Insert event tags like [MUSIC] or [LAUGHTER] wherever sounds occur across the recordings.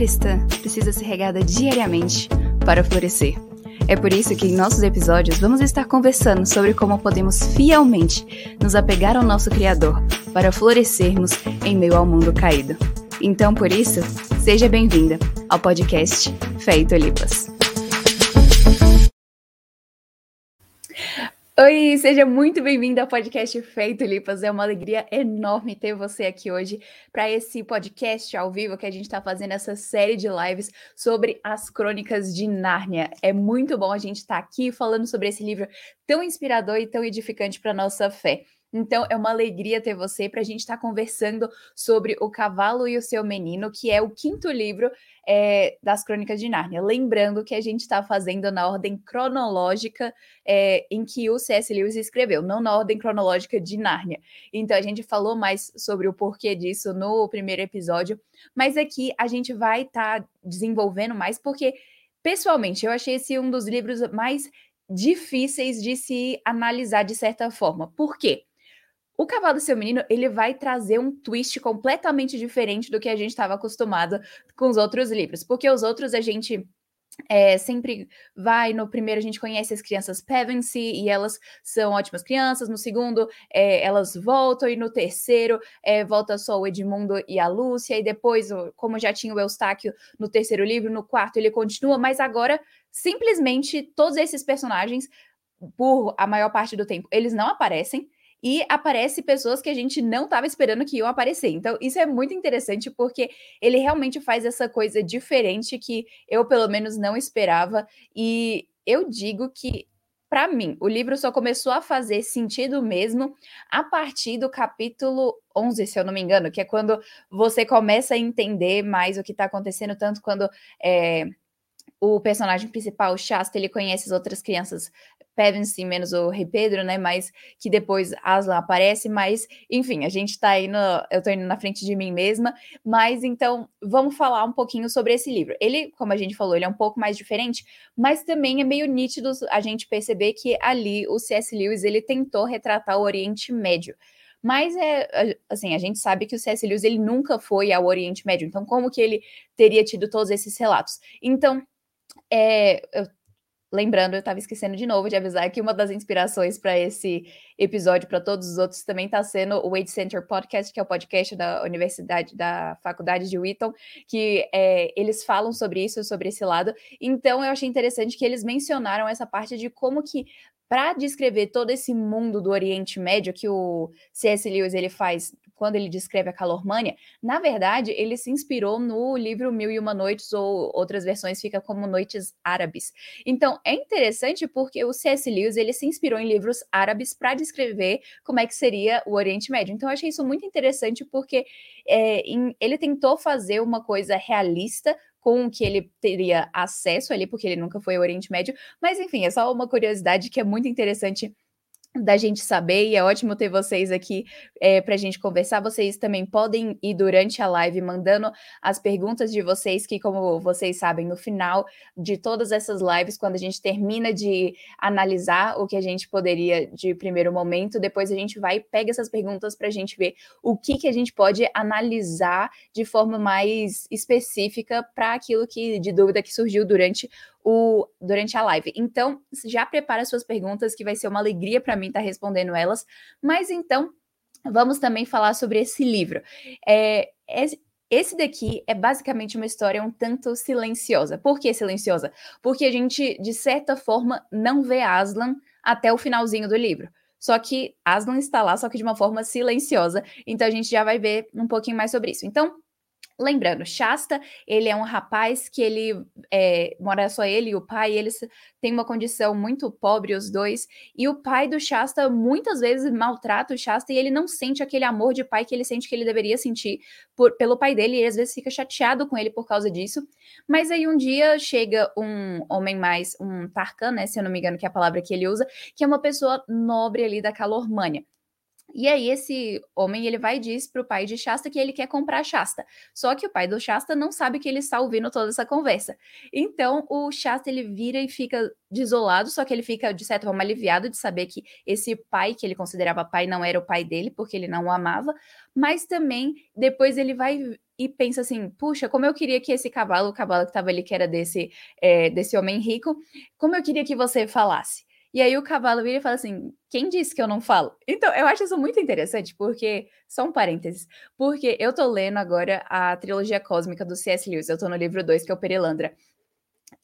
cristã precisa ser regada diariamente para florescer. É por isso que em nossos episódios vamos estar conversando sobre como podemos fielmente nos apegar ao nosso Criador para florescermos em meio ao mundo caído. Então, por isso, seja bem-vinda ao podcast Feito Lipas. Oi, seja muito bem-vindo ao podcast Feito Lipas. É uma alegria enorme ter você aqui hoje para esse podcast ao vivo que a gente está fazendo essa série de lives sobre as crônicas de Nárnia. É muito bom a gente estar tá aqui falando sobre esse livro tão inspirador e tão edificante para nossa fé. Então, é uma alegria ter você para a gente estar tá conversando sobre O Cavalo e o Seu Menino, que é o quinto livro é, das Crônicas de Nárnia. Lembrando que a gente está fazendo na ordem cronológica é, em que o C.S. Lewis escreveu, não na ordem cronológica de Nárnia. Então, a gente falou mais sobre o porquê disso no primeiro episódio, mas aqui a gente vai estar tá desenvolvendo mais, porque, pessoalmente, eu achei esse um dos livros mais difíceis de se analisar de certa forma. Por quê? O Cavalo do Seu Menino, ele vai trazer um twist completamente diferente do que a gente estava acostumado com os outros livros, porque os outros a gente é, sempre vai. No primeiro, a gente conhece as crianças Pevensey e elas são ótimas crianças. No segundo, é, elas voltam. E no terceiro, é, volta só o Edmundo e a Lúcia. E depois, como já tinha o Eustáquio no terceiro livro, no quarto ele continua. Mas agora, simplesmente, todos esses personagens, por a maior parte do tempo, eles não aparecem e aparece pessoas que a gente não estava esperando que iam aparecer. Então, isso é muito interessante porque ele realmente faz essa coisa diferente que eu, pelo menos, não esperava. E eu digo que, para mim, o livro só começou a fazer sentido mesmo a partir do capítulo 11, se eu não me engano, que é quando você começa a entender mais o que está acontecendo, tanto quando. É, o personagem principal, Shasta, ele conhece as outras crianças Pevensey, menos o Rei Pedro, né? Mas que depois Aslan aparece, mas enfim, a gente tá indo, eu tô indo na frente de mim mesma, mas então vamos falar um pouquinho sobre esse livro. Ele, como a gente falou, ele é um pouco mais diferente, mas também é meio nítido a gente perceber que ali o C.S. Lewis ele tentou retratar o Oriente Médio. Mas é assim, a gente sabe que o C.S. Lewis ele nunca foi ao Oriente Médio, então como que ele teria tido todos esses relatos? Então, é, eu Lembrando, eu estava esquecendo de novo de avisar que uma das inspirações para esse episódio, para todos os outros, também está sendo o Wade Center Podcast, que é o podcast da Universidade, da Faculdade de Wheaton, que é, eles falam sobre isso, sobre esse lado. Então, eu achei interessante que eles mencionaram essa parte de como que para descrever todo esse mundo do Oriente Médio que o C.S. Lewis ele faz quando ele descreve a calormânia, na verdade, ele se inspirou no livro Mil e Uma Noites, ou outras versões fica como Noites Árabes. Então, é interessante porque o C.S. Lewis, ele se inspirou em livros árabes para descrever como é que seria o Oriente Médio. Então, eu achei isso muito interessante porque é, em, ele tentou fazer uma coisa realista com o que ele teria acesso ali, porque ele nunca foi ao Oriente Médio. Mas, enfim, é só uma curiosidade que é muito interessante da gente saber, e é ótimo ter vocês aqui é, para a gente conversar. Vocês também podem ir durante a live mandando as perguntas de vocês, que, como vocês sabem, no final de todas essas lives, quando a gente termina de analisar o que a gente poderia de primeiro momento, depois a gente vai e pega essas perguntas para a gente ver o que, que a gente pode analisar de forma mais específica para aquilo que de dúvida que surgiu durante o, durante a live. Então, já prepara suas perguntas, que vai ser uma alegria para mim estar tá respondendo elas. Mas então, vamos também falar sobre esse livro. É, esse daqui é basicamente uma história um tanto silenciosa. Por que silenciosa? Porque a gente, de certa forma, não vê Aslan até o finalzinho do livro. Só que Aslan está lá, só que de uma forma silenciosa. Então a gente já vai ver um pouquinho mais sobre isso. Então, Lembrando, Shasta, ele é um rapaz que ele é, mora só ele e o pai, eles têm uma condição muito pobre, os dois, e o pai do Shasta muitas vezes maltrata o Shasta e ele não sente aquele amor de pai que ele sente que ele deveria sentir por, pelo pai dele, e às vezes fica chateado com ele por causa disso. Mas aí um dia chega um homem mais, um Tarkan, né, se eu não me engano que é a palavra que ele usa, que é uma pessoa nobre ali da Calormânia. E aí esse homem ele vai e diz para o pai de Shasta que ele quer comprar Shasta. Só que o pai do Shasta não sabe que ele está ouvindo toda essa conversa. Então o Shasta ele vira e fica desolado, só que ele fica de certa forma aliviado de saber que esse pai que ele considerava pai não era o pai dele, porque ele não o amava, mas também depois ele vai e pensa assim: puxa, como eu queria que esse cavalo, o cavalo que estava ali, que era desse, é, desse homem rico, como eu queria que você falasse. E aí o cavalo vira e fala assim: quem disse que eu não falo? Então, eu acho isso muito interessante, porque, só um parênteses, porque eu tô lendo agora a trilogia cósmica do C.S. Lewis, eu tô no livro 2, que é o Perelandra.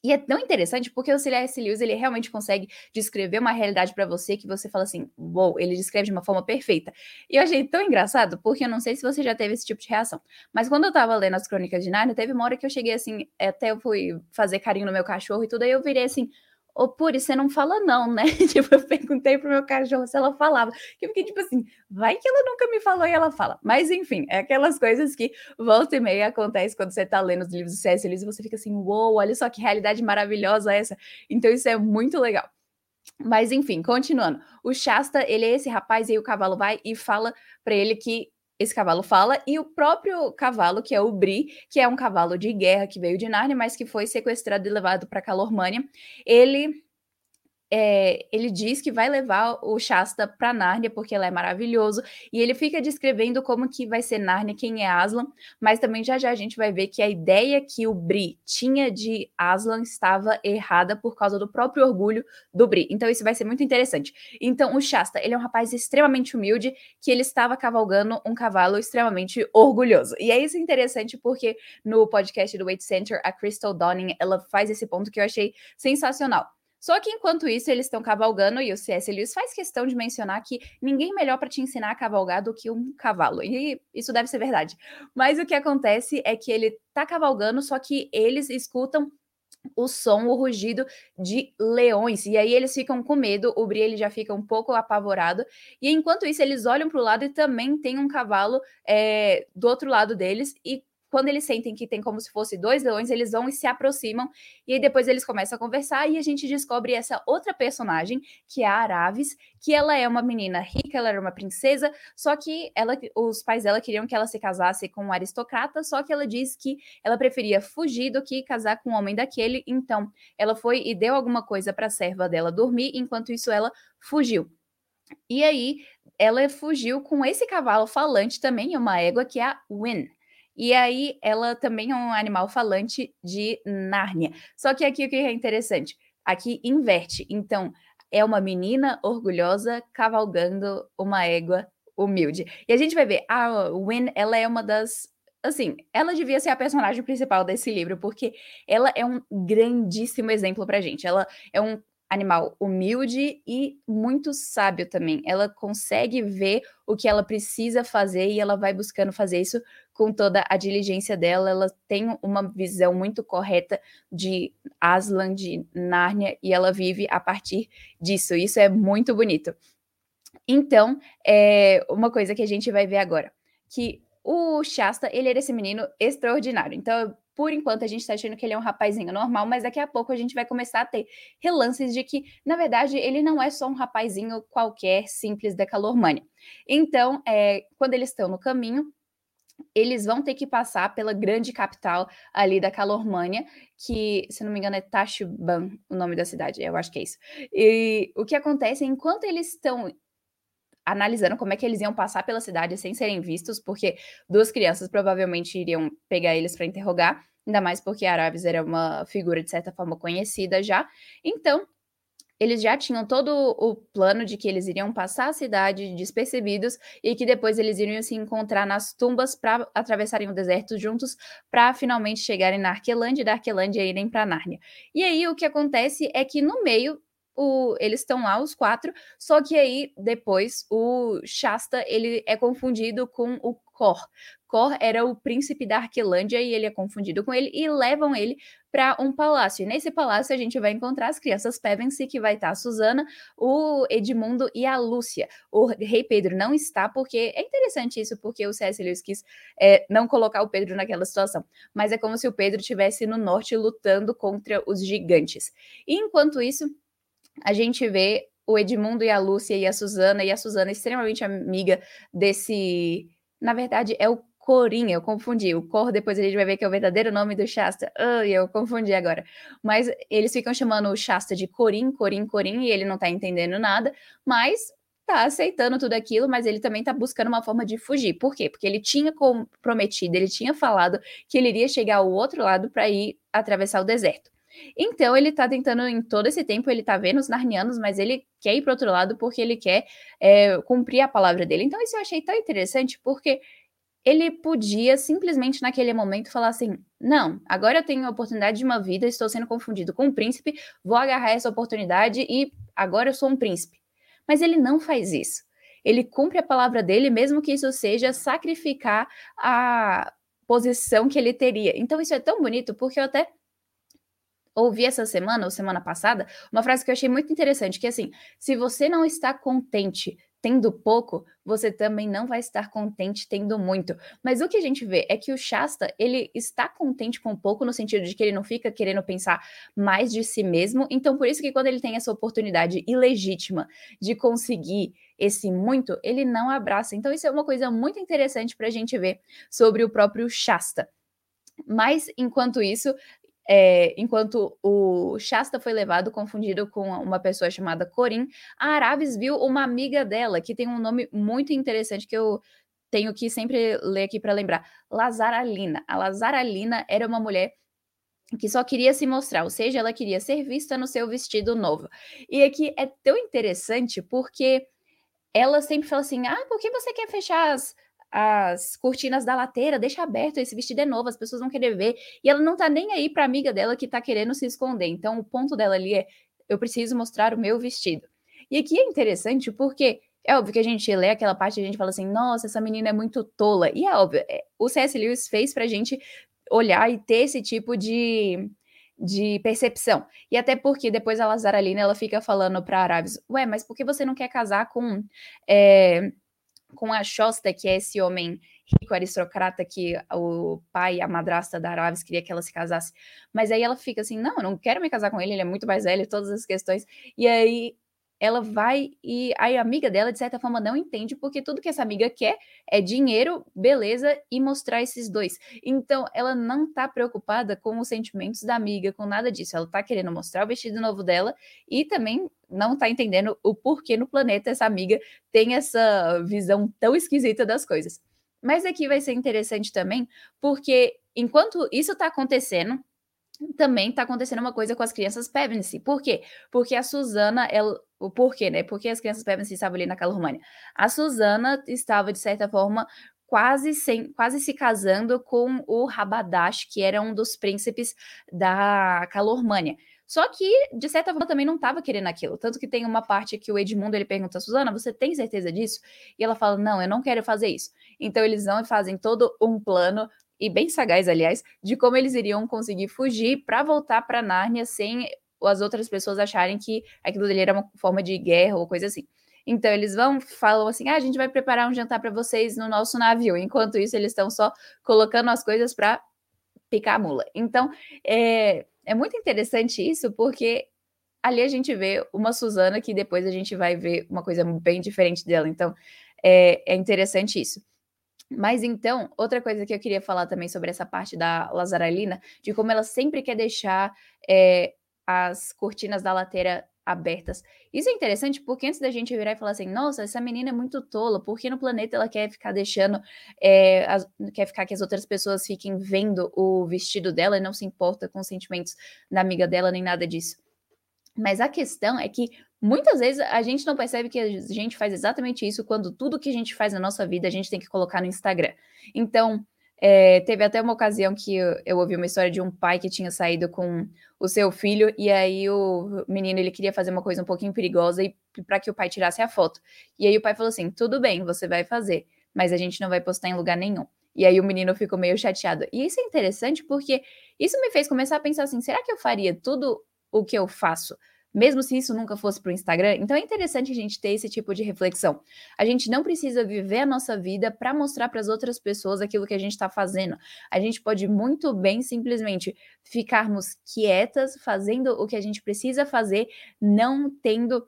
E é tão interessante porque o C.S. Lewis, ele realmente consegue descrever uma realidade para você que você fala assim, uou, wow, ele descreve de uma forma perfeita. E eu achei tão engraçado, porque eu não sei se você já teve esse tipo de reação, mas quando eu tava lendo as Crônicas de Narnia, teve uma hora que eu cheguei assim, até eu fui fazer carinho no meu cachorro e tudo, aí eu virei assim, Ô, Puri, você não fala não, né? [LAUGHS] tipo, eu perguntei pro meu cachorro se ela falava. Que fiquei tipo assim, vai que ela nunca me falou e ela fala. Mas enfim, é aquelas coisas que volta e meia acontece quando você tá lendo os livros do C.S. E você fica assim, uou, olha só que realidade maravilhosa essa. Então isso é muito legal. Mas enfim, continuando. O Shasta, ele é esse rapaz e aí o cavalo vai e fala para ele que esse cavalo fala, e o próprio cavalo, que é o Bri, que é um cavalo de guerra que veio de Nárnia, mas que foi sequestrado e levado para Calormânia, ele é, ele diz que vai levar o Shasta para Nárnia porque ela é maravilhoso e ele fica descrevendo como que vai ser Nárnia, quem é Aslan, mas também já já a gente vai ver que a ideia que o Bri tinha de Aslan estava errada por causa do próprio orgulho do Bri. Então isso vai ser muito interessante. Então o Shasta, ele é um rapaz extremamente humilde que ele estava cavalgando um cavalo extremamente orgulhoso. E é isso interessante porque no podcast do Weight Center a Crystal Donning, ela faz esse ponto que eu achei sensacional só que enquanto isso, eles estão cavalgando e o C.S. Lewis faz questão de mencionar que ninguém melhor para te ensinar a cavalgar do que um cavalo. E isso deve ser verdade. Mas o que acontece é que ele tá cavalgando, só que eles escutam o som, o rugido de leões. E aí eles ficam com medo, o Bri ele já fica um pouco apavorado. E enquanto isso, eles olham para o lado e também tem um cavalo é, do outro lado deles. E quando eles sentem que tem como se fosse dois leões, eles vão e se aproximam, e aí depois eles começam a conversar, e a gente descobre essa outra personagem, que é a Aravis, que ela é uma menina rica, ela era uma princesa, só que ela, os pais dela queriam que ela se casasse com um aristocrata, só que ela diz que ela preferia fugir do que casar com um homem daquele, então ela foi e deu alguma coisa para a serva dela dormir, enquanto isso ela fugiu. E aí, ela fugiu com esse cavalo falante também, uma égua, que é a Win. E aí ela também é um animal falante de Nárnia. Só que aqui o que é interessante? Aqui inverte. Então, é uma menina orgulhosa cavalgando uma égua humilde. E a gente vai ver, a Win, ela é uma das assim, ela devia ser a personagem principal desse livro, porque ela é um grandíssimo exemplo pra gente. Ela é um animal humilde e muito sábio também. Ela consegue ver o que ela precisa fazer e ela vai buscando fazer isso com toda a diligência dela. Ela tem uma visão muito correta de Aslan, de Nárnia, e ela vive a partir disso. Isso é muito bonito. Então, é uma coisa que a gente vai ver agora, que o Shasta, ele era esse menino extraordinário. Então, por enquanto a gente tá achando que ele é um rapazinho normal, mas daqui a pouco a gente vai começar a ter relances de que, na verdade, ele não é só um rapazinho qualquer simples da Calormânia. Então, é, quando eles estão no caminho, eles vão ter que passar pela grande capital ali da Calormânia, que, se não me engano, é Tashban, o nome da cidade, eu acho que é isso. E o que acontece é, enquanto eles estão analisando como é que eles iam passar pela cidade sem serem vistos, porque duas crianças provavelmente iriam pegar eles para interrogar, ainda mais porque Aravis era uma figura de certa forma conhecida já. Então, eles já tinham todo o plano de que eles iriam passar a cidade despercebidos e que depois eles iriam se encontrar nas tumbas para atravessarem o deserto juntos para finalmente chegarem na Arquelândia e da Arquelândia irem para Nárnia. E aí o que acontece é que no meio o, eles estão lá, os quatro, só que aí depois o Shasta ele é confundido com o Cor. Cor era o príncipe da Arquelândia e ele é confundido com ele e levam ele para um palácio. E nesse palácio a gente vai encontrar as crianças Pevensey, que vai estar a Susana, o Edmundo e a Lúcia. O rei Pedro não está, porque é interessante isso, porque o C.S. Lewis quis é, não colocar o Pedro naquela situação. Mas é como se o Pedro estivesse no norte lutando contra os gigantes. E enquanto isso, a gente vê o Edmundo e a Lúcia e a Suzana, e a Suzana extremamente amiga desse. Na verdade, é o Corim, eu confundi. O Cor, depois a gente vai ver que é o verdadeiro nome do Shasta. Ai, eu confundi agora. Mas eles ficam chamando o Shasta de Corim, Corim, Corim, e ele não tá entendendo nada. Mas tá aceitando tudo aquilo, mas ele também tá buscando uma forma de fugir. Por quê? Porque ele tinha comprometido, ele tinha falado que ele iria chegar ao outro lado para ir atravessar o deserto. Então ele tá tentando, em todo esse tempo, ele tá vendo os narnianos, mas ele quer ir para outro lado porque ele quer é, cumprir a palavra dele. Então isso eu achei tão interessante porque ele podia simplesmente naquele momento falar assim: não, agora eu tenho a oportunidade de uma vida, estou sendo confundido com um príncipe, vou agarrar essa oportunidade e agora eu sou um príncipe. Mas ele não faz isso. Ele cumpre a palavra dele, mesmo que isso seja sacrificar a posição que ele teria. Então isso é tão bonito porque eu até ouvi essa semana ou semana passada uma frase que eu achei muito interessante, que é assim: se você não está contente tendo pouco, você também não vai estar contente tendo muito. Mas o que a gente vê é que o Shasta, ele está contente com pouco no sentido de que ele não fica querendo pensar mais de si mesmo. Então, por isso que quando ele tem essa oportunidade ilegítima de conseguir esse muito, ele não abraça. Então, isso é uma coisa muito interessante para a gente ver sobre o próprio Shasta. Mas, enquanto isso, é, enquanto o Shasta foi levado confundido com uma pessoa chamada Corin, a Aravis viu uma amiga dela, que tem um nome muito interessante que eu tenho que sempre ler aqui para lembrar: Lazaralina. A Lazaralina era uma mulher que só queria se mostrar, ou seja, ela queria ser vista no seu vestido novo. E aqui é tão interessante porque ela sempre fala assim: ah, por que você quer fechar as as cortinas da lateira, deixa aberto, esse vestido é novo, as pessoas vão querer ver. E ela não tá nem aí pra amiga dela que tá querendo se esconder. Então, o ponto dela ali é: eu preciso mostrar o meu vestido. E aqui é interessante porque é óbvio que a gente lê aquela parte e a gente fala assim: nossa, essa menina é muito tola. E é óbvio, é, o C.S. Lewis fez pra gente olhar e ter esse tipo de, de percepção. E até porque depois a Lazaralina ela fica falando para Aravis: ué, mas por que você não quer casar com. É, com a Shosta, que é esse homem rico aristocrata que o pai, a madrasta da Aravis queria que ela se casasse. Mas aí ela fica assim: não, eu não quero me casar com ele, ele é muito mais velho, todas as questões. E aí ela vai e a amiga dela, de certa forma, não entende, porque tudo que essa amiga quer é dinheiro, beleza e mostrar esses dois. Então, ela não tá preocupada com os sentimentos da amiga, com nada disso. Ela tá querendo mostrar o vestido novo dela e também não tá entendendo o porquê no planeta essa amiga tem essa visão tão esquisita das coisas. Mas aqui vai ser interessante também, porque enquanto isso tá acontecendo, também tá acontecendo uma coisa com as crianças Pevensey. Por quê? Porque a Suzana, ela, o porquê, né? Porque as crianças Pevensey estavam ali naquela România. A Suzana estava, de certa forma, quase, sem, quase se casando com o Rabadash, que era um dos príncipes da Calormânia. Só que, de certa forma, também não estava querendo aquilo. Tanto que tem uma parte que o Edmundo ele pergunta, Suzana, você tem certeza disso? E ela fala, não, eu não quero fazer isso. Então eles vão e fazem todo um plano e bem sagaz, aliás, de como eles iriam conseguir fugir para voltar para Nárnia sem as outras pessoas acharem que aquilo dele era uma forma de guerra ou coisa assim. Então eles vão, falam assim: ah, a gente vai preparar um jantar para vocês no nosso navio. Enquanto isso, eles estão só colocando as coisas para picar a mula. Então é, é muito interessante isso, porque ali a gente vê uma Suzana que depois a gente vai ver uma coisa bem diferente dela. Então é, é interessante isso. Mas então, outra coisa que eu queria falar também sobre essa parte da Lazaralina, de como ela sempre quer deixar é, as cortinas da lateira abertas. Isso é interessante porque antes da gente virar e falar assim, nossa, essa menina é muito tola, porque no planeta ela quer ficar deixando, é, as, quer ficar que as outras pessoas fiquem vendo o vestido dela e não se importa com os sentimentos da amiga dela nem nada disso. Mas a questão é que muitas vezes a gente não percebe que a gente faz exatamente isso quando tudo que a gente faz na nossa vida a gente tem que colocar no Instagram. Então, é, teve até uma ocasião que eu, eu, ouvi uma história de um pai que tinha saído com o seu filho e aí o menino ele queria fazer uma coisa um pouquinho perigosa para que o pai tirasse a foto. E aí o pai falou assim: "Tudo bem, você vai fazer, mas a gente não vai postar em lugar nenhum". E aí o menino ficou meio chateado. E isso é interessante porque isso me fez começar a pensar assim: será que eu faria tudo o que eu faço, mesmo se isso nunca fosse para o Instagram. Então é interessante a gente ter esse tipo de reflexão. A gente não precisa viver a nossa vida para mostrar para as outras pessoas aquilo que a gente está fazendo. A gente pode muito bem simplesmente ficarmos quietas, fazendo o que a gente precisa fazer, não tendo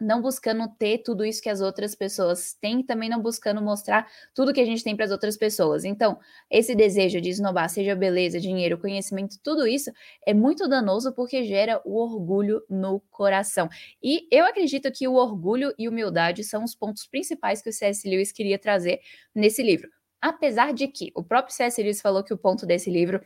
não buscando ter tudo isso que as outras pessoas têm, também não buscando mostrar tudo que a gente tem para as outras pessoas. Então, esse desejo de esnobar, seja beleza, dinheiro, conhecimento, tudo isso é muito danoso porque gera o orgulho no coração. E eu acredito que o orgulho e humildade são os pontos principais que o C.S. Lewis queria trazer nesse livro. Apesar de que o próprio C.S. Lewis falou que o ponto desse livro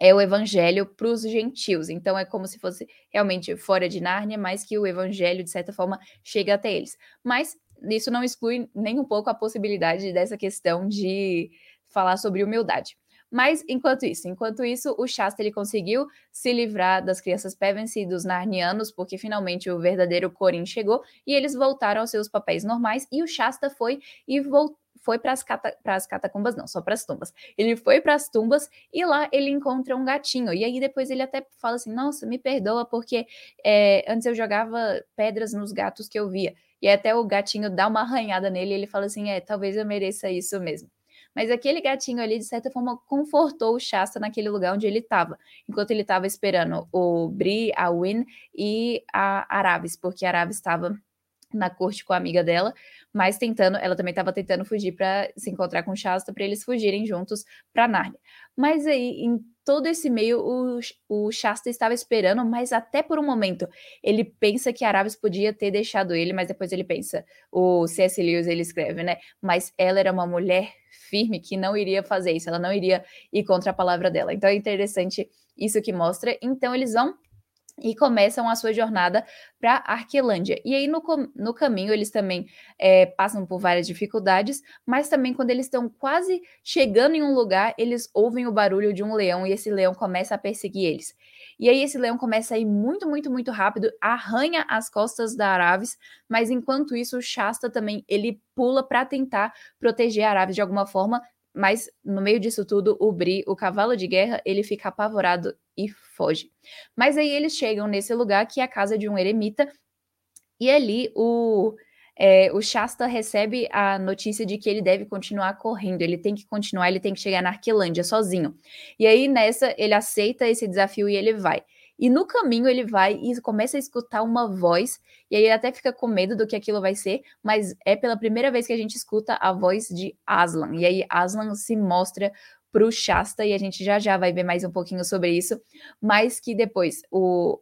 é o evangelho para os gentios. Então é como se fosse realmente fora de Nárnia, mas que o evangelho, de certa forma, chega até eles. Mas isso não exclui nem um pouco a possibilidade dessa questão de falar sobre humildade. Mas enquanto isso, enquanto isso, o Shasta ele conseguiu se livrar das crianças Pevensey e dos Narnianos, porque finalmente o verdadeiro Corin chegou e eles voltaram aos seus papéis normais e o Shasta foi e voltou foi para as cata, catacumbas, não, só para as tumbas. Ele foi para as tumbas e lá ele encontra um gatinho. E aí depois ele até fala assim: Nossa, me perdoa, porque é, antes eu jogava pedras nos gatos que eu via. E até o gatinho dá uma arranhada nele e ele fala assim: É, talvez eu mereça isso mesmo. Mas aquele gatinho ali, de certa forma, confortou o Shasta naquele lugar onde ele estava, enquanto ele estava esperando o Bri, a Win e a Aravis, porque a Aravis estava na corte com a amiga dela, mas tentando, ela também estava tentando fugir para se encontrar com Shasta para eles fugirem juntos para Narnia. Mas aí, em todo esse meio, o, o Shasta estava esperando, mas até por um momento ele pensa que Aravis podia ter deixado ele, mas depois ele pensa, o C.S. Lewis ele escreve, né? Mas ela era uma mulher firme que não iria fazer isso, ela não iria ir contra a palavra dela. Então é interessante isso que mostra. Então eles vão e começam a sua jornada para Arquelândia. E aí, no, no caminho, eles também é, passam por várias dificuldades, mas também quando eles estão quase chegando em um lugar, eles ouvem o barulho de um leão e esse leão começa a perseguir eles. E aí, esse leão começa a ir muito, muito, muito rápido, arranha as costas da Aravis, mas enquanto isso, o Shasta também ele pula para tentar proteger a Aravis de alguma forma, mas no meio disso tudo, o Bri, o cavalo de guerra, ele fica apavorado e foge. Mas aí eles chegam nesse lugar que é a casa de um eremita, e ali o, é, o Shasta recebe a notícia de que ele deve continuar correndo, ele tem que continuar, ele tem que chegar na Arquilândia sozinho. E aí nessa ele aceita esse desafio e ele vai. E no caminho ele vai e começa a escutar uma voz, e aí ele até fica com medo do que aquilo vai ser, mas é pela primeira vez que a gente escuta a voz de Aslan. E aí Aslan se mostra para o Shasta, e a gente já já vai ver mais um pouquinho sobre isso, mas que depois o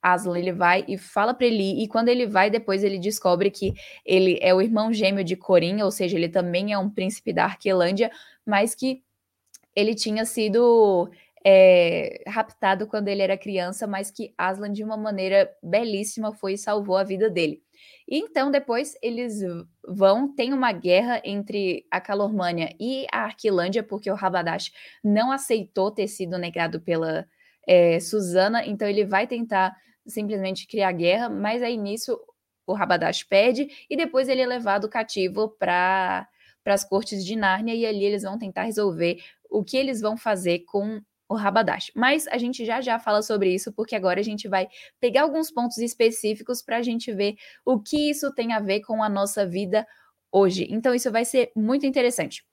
Aslan ele vai e fala para ele e quando ele vai depois ele descobre que ele é o irmão gêmeo de Corin, ou seja, ele também é um príncipe da Arquelândia, mas que ele tinha sido é, raptado quando ele era criança, mas que Aslan, de uma maneira belíssima, foi e salvou a vida dele. E então, depois, eles vão, tem uma guerra entre a Calormânia e a Arquilândia, porque o Rabadash não aceitou ter sido negado pela é, Susana, então ele vai tentar simplesmente criar guerra, mas aí nisso o Rabadash pede, e depois ele é levado cativo para as cortes de Nárnia, e ali eles vão tentar resolver o que eles vão fazer com o Rabadash. Mas a gente já já fala sobre isso, porque agora a gente vai pegar alguns pontos específicos para a gente ver o que isso tem a ver com a nossa vida hoje. Então, isso vai ser muito interessante.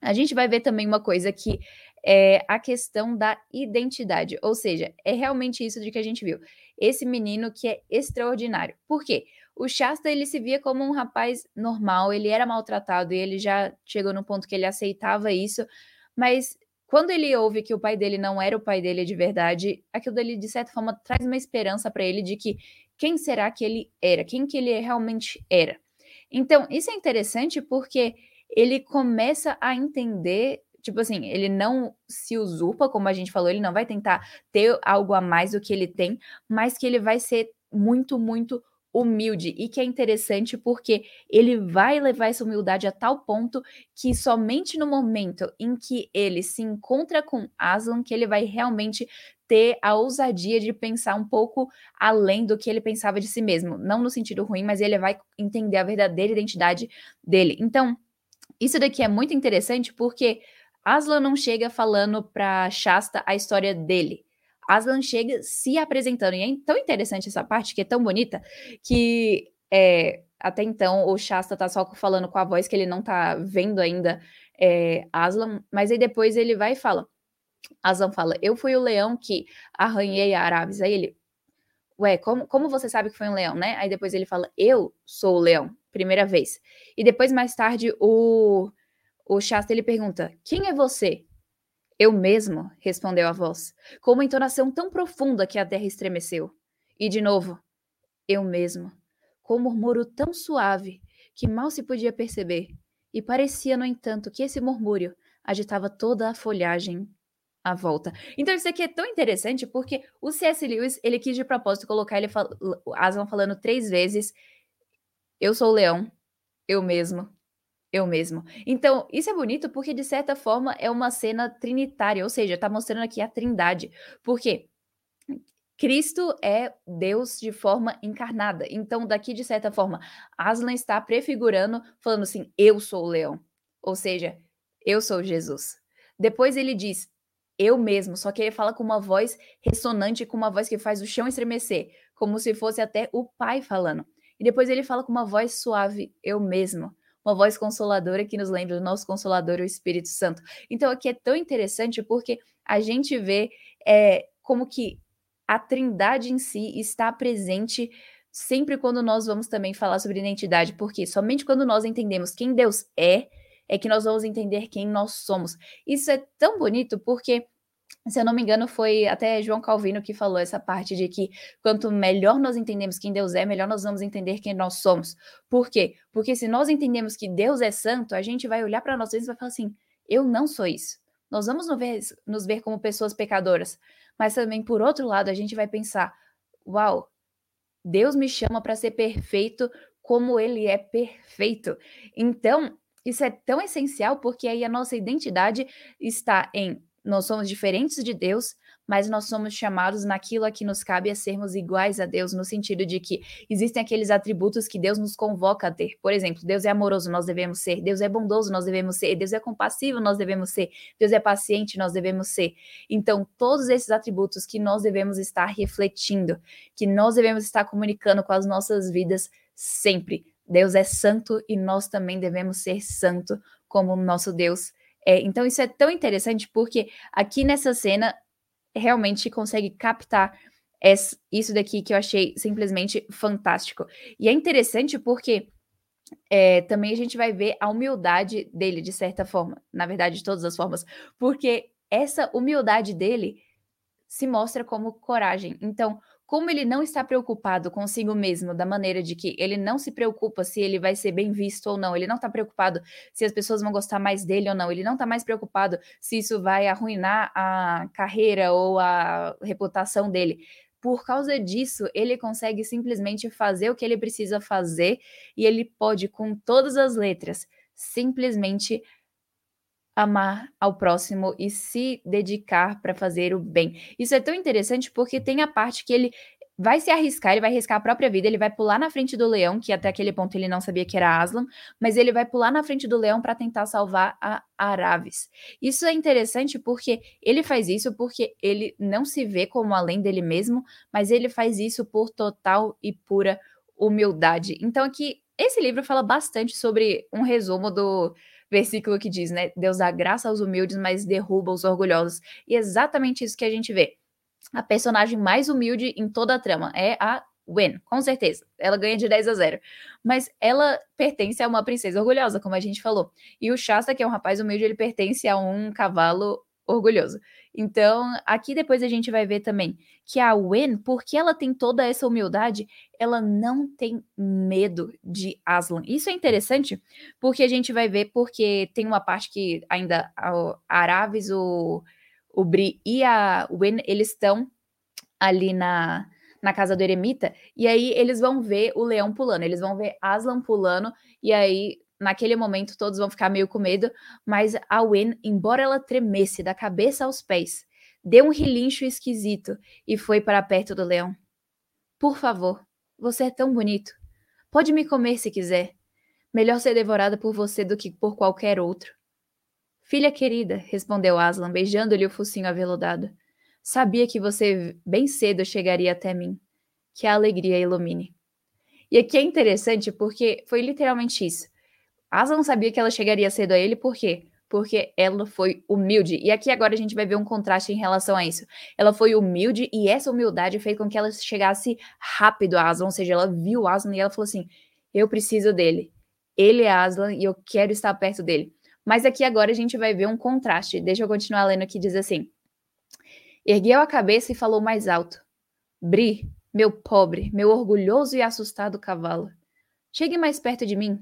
A gente vai ver também uma coisa que é a questão da identidade, ou seja, é realmente isso de que a gente viu. Esse menino que é extraordinário. Por quê? O Shasta ele se via como um rapaz normal, ele era maltratado e ele já chegou no ponto que ele aceitava isso, mas quando ele ouve que o pai dele não era o pai dele de verdade, aquilo dele, de certa forma, traz uma esperança para ele de que quem será que ele era? Quem que ele realmente era? Então, isso é interessante porque ele começa a entender, tipo assim, ele não se usurpa, como a gente falou, ele não vai tentar ter algo a mais do que ele tem, mas que ele vai ser muito, muito humilde e que é interessante porque ele vai levar essa humildade a tal ponto que somente no momento em que ele se encontra com Aslan que ele vai realmente ter a ousadia de pensar um pouco além do que ele pensava de si mesmo, não no sentido ruim, mas ele vai entender a verdadeira identidade dele. Então, isso daqui é muito interessante porque Aslan não chega falando para Shasta a história dele. Aslan chega se apresentando. E é tão interessante essa parte, que é tão bonita, que é, até então o Shasta tá só falando com a voz que ele não tá vendo ainda é, Aslan, mas aí depois ele vai e fala. Aslan fala: Eu fui o leão que arranhei a Aravis. Aí ele. ué, como, como você sabe que foi um leão, né? Aí depois ele fala, eu sou o leão, primeira vez. E depois, mais tarde, o, o Shasta, ele pergunta, quem é você? Eu mesmo, respondeu a voz, com uma entonação tão profunda que a terra estremeceu. E de novo, eu mesmo, com um murmúrio tão suave que mal se podia perceber, e parecia, no entanto, que esse murmúrio agitava toda a folhagem à volta. Então isso aqui é tão interessante porque o C.S. Lewis, ele quis de propósito colocar ele fal Aslan falando três vezes eu sou o leão, eu mesmo, eu mesmo. Então, isso é bonito porque, de certa forma, é uma cena trinitária, ou seja, está mostrando aqui a trindade. Por quê? Cristo é Deus de forma encarnada. Então, daqui, de certa forma, Aslan está prefigurando, falando assim: eu sou o leão. Ou seja, eu sou Jesus. Depois ele diz: eu mesmo, só que ele fala com uma voz ressonante, com uma voz que faz o chão estremecer, como se fosse até o pai falando. E depois ele fala com uma voz suave, eu mesmo, uma voz consoladora que nos lembra do nosso consolador, o Espírito Santo. Então aqui é tão interessante porque a gente vê é, como que a trindade em si está presente sempre quando nós vamos também falar sobre identidade, porque somente quando nós entendemos quem Deus é, é que nós vamos entender quem nós somos. Isso é tão bonito porque se eu não me engano, foi até João Calvino que falou essa parte de que quanto melhor nós entendemos quem Deus é, melhor nós vamos entender quem nós somos. Por quê? Porque se nós entendemos que Deus é santo, a gente vai olhar para nós mesmos e vai falar assim: eu não sou isso. Nós vamos nos ver, nos ver como pessoas pecadoras. Mas também, por outro lado, a gente vai pensar: uau, Deus me chama para ser perfeito como ele é perfeito. Então, isso é tão essencial porque aí a nossa identidade está em nós somos diferentes de Deus, mas nós somos chamados naquilo a que nos cabe a sermos iguais a Deus, no sentido de que existem aqueles atributos que Deus nos convoca a ter. Por exemplo, Deus é amoroso, nós devemos ser. Deus é bondoso, nós devemos ser. Deus é compassivo, nós devemos ser. Deus é paciente, nós devemos ser. Então, todos esses atributos que nós devemos estar refletindo, que nós devemos estar comunicando com as nossas vidas sempre Deus é santo e nós também devemos ser santo como o nosso Deus é. Então, isso é tão interessante porque aqui nessa cena realmente consegue captar isso daqui que eu achei simplesmente fantástico. E é interessante porque é, também a gente vai ver a humildade dele, de certa forma, na verdade, de todas as formas, porque essa humildade dele se mostra como coragem. Então, como ele não está preocupado consigo mesmo, da maneira de que ele não se preocupa se ele vai ser bem visto ou não, ele não está preocupado se as pessoas vão gostar mais dele ou não, ele não está mais preocupado se isso vai arruinar a carreira ou a reputação dele. Por causa disso, ele consegue simplesmente fazer o que ele precisa fazer e ele pode, com todas as letras, simplesmente amar ao próximo e se dedicar para fazer o bem. Isso é tão interessante porque tem a parte que ele vai se arriscar, ele vai arriscar a própria vida, ele vai pular na frente do leão, que até aquele ponto ele não sabia que era Aslan, mas ele vai pular na frente do leão para tentar salvar a Aravis. Isso é interessante porque ele faz isso porque ele não se vê como além dele mesmo, mas ele faz isso por total e pura humildade. Então aqui esse livro fala bastante sobre um resumo do versículo que diz, né? Deus dá graça aos humildes, mas derruba os orgulhosos. E é exatamente isso que a gente vê. A personagem mais humilde em toda a trama é a Wen, com certeza. Ela ganha de 10 a 0. Mas ela pertence a uma princesa orgulhosa, como a gente falou. E o Shasta, que é um rapaz humilde, ele pertence a um cavalo orgulhoso. Então, aqui depois a gente vai ver também que a Wen, porque ela tem toda essa humildade, ela não tem medo de Aslan. Isso é interessante, porque a gente vai ver, porque tem uma parte que ainda a Aravis, o, o Bri e a Wen, eles estão ali na, na casa do eremita, e aí eles vão ver o leão pulando, eles vão ver Aslan pulando, e aí naquele momento todos vão ficar meio com medo, mas a Wen, embora ela tremesse da cabeça aos pés, deu um relincho esquisito e foi para perto do leão. Por favor, você é tão bonito. Pode me comer se quiser. Melhor ser devorada por você do que por qualquer outro. Filha querida, respondeu Aslan, beijando-lhe o focinho aveludado. Sabia que você bem cedo chegaria até mim. Que a alegria ilumine. E aqui é interessante porque foi literalmente isso. Asa não sabia que ela chegaria cedo a ele, por quê? porque ela foi humilde. E aqui agora a gente vai ver um contraste em relação a isso. Ela foi humilde e essa humildade fez com que ela chegasse rápido a Aslan, ou seja, ela viu Aslan e ela falou assim: "Eu preciso dele. Ele é Aslan e eu quero estar perto dele". Mas aqui agora a gente vai ver um contraste. Deixa eu continuar lendo aqui diz assim: Ergueu a cabeça e falou mais alto: Bri, meu pobre, meu orgulhoso e assustado cavalo, chegue mais perto de mim.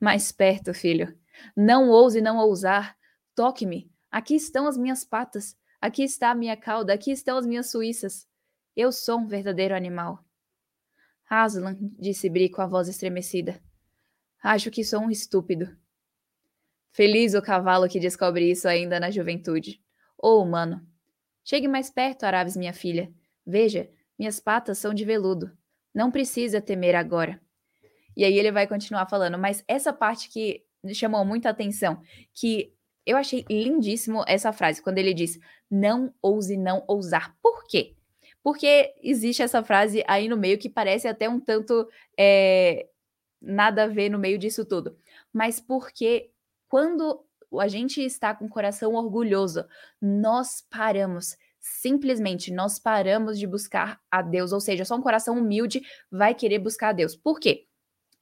Mais perto, filho. Não ouse não ousar. Toque-me. Aqui estão as minhas patas. Aqui está a minha cauda. Aqui estão as minhas suíças. Eu sou um verdadeiro animal. Aslan, disse Bri com a voz estremecida. Acho que sou um estúpido. Feliz o cavalo que descobre isso ainda na juventude. Ô humano. Chegue mais perto, Araves, minha filha. Veja, minhas patas são de veludo. Não precisa temer agora. E aí ele vai continuar falando, mas essa parte que chamou muita atenção, que eu achei lindíssimo essa frase, quando ele diz: não ouse não ousar. Por quê? Porque existe essa frase aí no meio que parece até um tanto é, nada a ver no meio disso tudo. Mas porque quando a gente está com o coração orgulhoso, nós paramos. Simplesmente nós paramos de buscar a Deus, ou seja, só um coração humilde vai querer buscar a Deus. Por quê?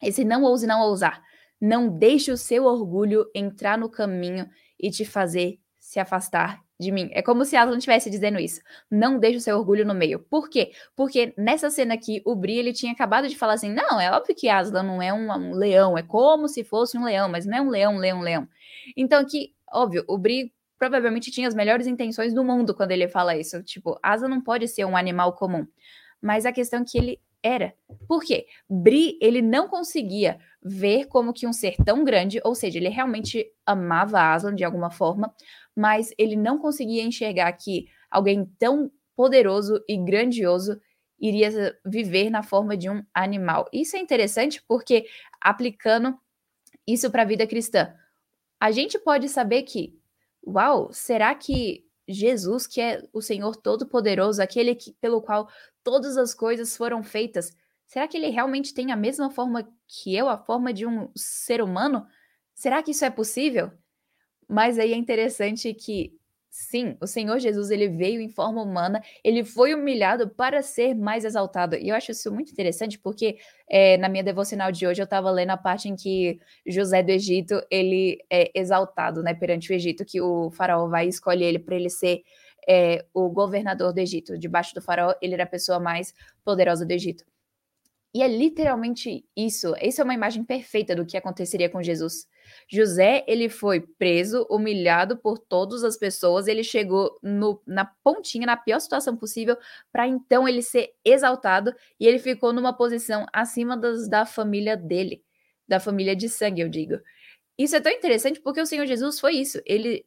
Esse não ouse não ousar não deixe o seu orgulho entrar no caminho e te fazer se afastar de mim. É como se Aslan estivesse dizendo isso. Não deixe o seu orgulho no meio. Por quê? Porque nessa cena aqui, o Bri, ele tinha acabado de falar assim, não, é óbvio que Aslan não é um, um leão, é como se fosse um leão, mas não é um leão, leão, leão. Então aqui, óbvio, o Bri provavelmente tinha as melhores intenções do mundo quando ele fala isso. Tipo, Aslan não pode ser um animal comum. Mas a questão é que ele era. Por quê? Bri, ele não conseguia ver como que um ser tão grande, ou seja, ele realmente amava Aslan de alguma forma, mas ele não conseguia enxergar que alguém tão poderoso e grandioso iria viver na forma de um animal. Isso é interessante porque aplicando isso para a vida cristã, a gente pode saber que, uau, será que Jesus, que é o Senhor Todo-Poderoso, aquele que, pelo qual todas as coisas foram feitas, será que ele realmente tem a mesma forma que eu, a forma de um ser humano? Será que isso é possível? Mas aí é interessante que Sim, o Senhor Jesus ele veio em forma humana, ele foi humilhado para ser mais exaltado. E eu acho isso muito interessante porque é, na minha devocional de hoje eu estava lendo a parte em que José do Egito ele é exaltado, né, perante o Egito, que o faraó vai escolher ele para ele ser é, o governador do Egito. Debaixo do faraó ele era a pessoa mais poderosa do Egito. E é literalmente isso. Isso é uma imagem perfeita do que aconteceria com Jesus. José, ele foi preso, humilhado por todas as pessoas, ele chegou no, na pontinha, na pior situação possível, para então ele ser exaltado e ele ficou numa posição acima das, da família dele, da família de sangue, eu digo. Isso é tão interessante porque o Senhor Jesus foi isso. Ele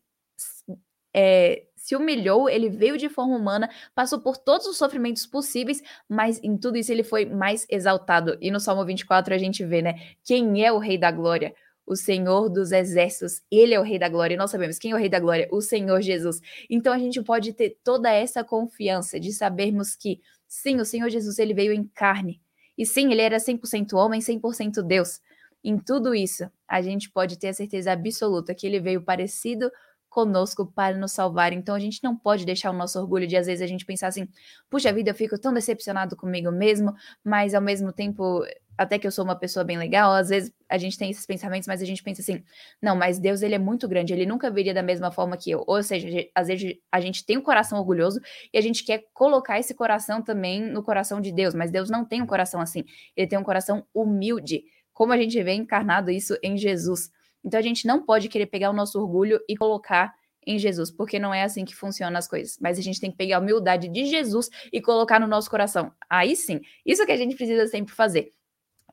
é, se humilhou, ele veio de forma humana, passou por todos os sofrimentos possíveis, mas em tudo isso ele foi mais exaltado. E no Salmo 24 a gente vê, né? Quem é o Rei da Glória? o Senhor dos Exércitos, ele é o Rei da Glória, e nós sabemos quem é o Rei da Glória, o Senhor Jesus. Então a gente pode ter toda essa confiança de sabermos que, sim, o Senhor Jesus ele veio em carne, e sim, ele era 100% homem, 100% Deus. Em tudo isso, a gente pode ter a certeza absoluta que ele veio parecido conosco para nos salvar. Então a gente não pode deixar o nosso orgulho de às vezes a gente pensar assim: puxa vida, eu fico tão decepcionado comigo mesmo, mas ao mesmo tempo até que eu sou uma pessoa bem legal, às vezes a gente tem esses pensamentos, mas a gente pensa assim, não, mas Deus ele é muito grande, ele nunca viria da mesma forma que eu. Ou seja, às vezes a gente tem um coração orgulhoso e a gente quer colocar esse coração também no coração de Deus, mas Deus não tem um coração assim. Ele tem um coração humilde, como a gente vê encarnado isso em Jesus. Então a gente não pode querer pegar o nosso orgulho e colocar em Jesus, porque não é assim que funcionam as coisas. Mas a gente tem que pegar a humildade de Jesus e colocar no nosso coração. Aí sim, isso que a gente precisa sempre fazer.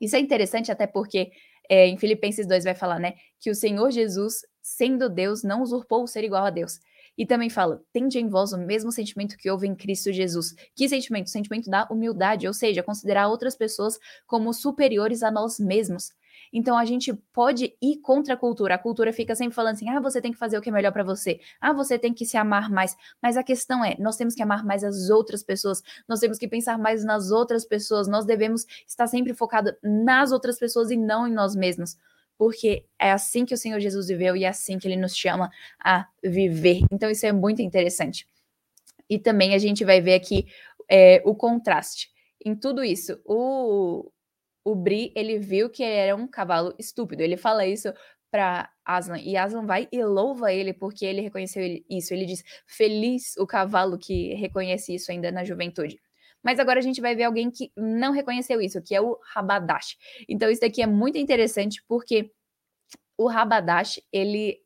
Isso é interessante até porque é, em Filipenses 2 vai falar, né, que o Senhor Jesus, sendo Deus, não usurpou o ser igual a Deus. E também fala, tende em vós o mesmo sentimento que houve em Cristo Jesus. Que sentimento? O sentimento da humildade, ou seja, considerar outras pessoas como superiores a nós mesmos. Então a gente pode ir contra a cultura. A cultura fica sempre falando assim: ah, você tem que fazer o que é melhor para você. Ah, você tem que se amar mais. Mas a questão é: nós temos que amar mais as outras pessoas. Nós temos que pensar mais nas outras pessoas. Nós devemos estar sempre focado nas outras pessoas e não em nós mesmos. porque é assim que o Senhor Jesus viveu e é assim que ele nos chama a viver. Então, isso é muito interessante. E também a gente vai ver aqui é, o contraste. Em tudo isso, o, o Bri, ele viu que ele era um cavalo estúpido. Ele fala isso para Aslan e Aslan vai e louva ele porque ele reconheceu isso. Ele diz: "Feliz o cavalo que reconhece isso ainda na juventude". Mas agora a gente vai ver alguém que não reconheceu isso, que é o Rabadash. Então isso daqui é muito interessante porque o Rabadash, ele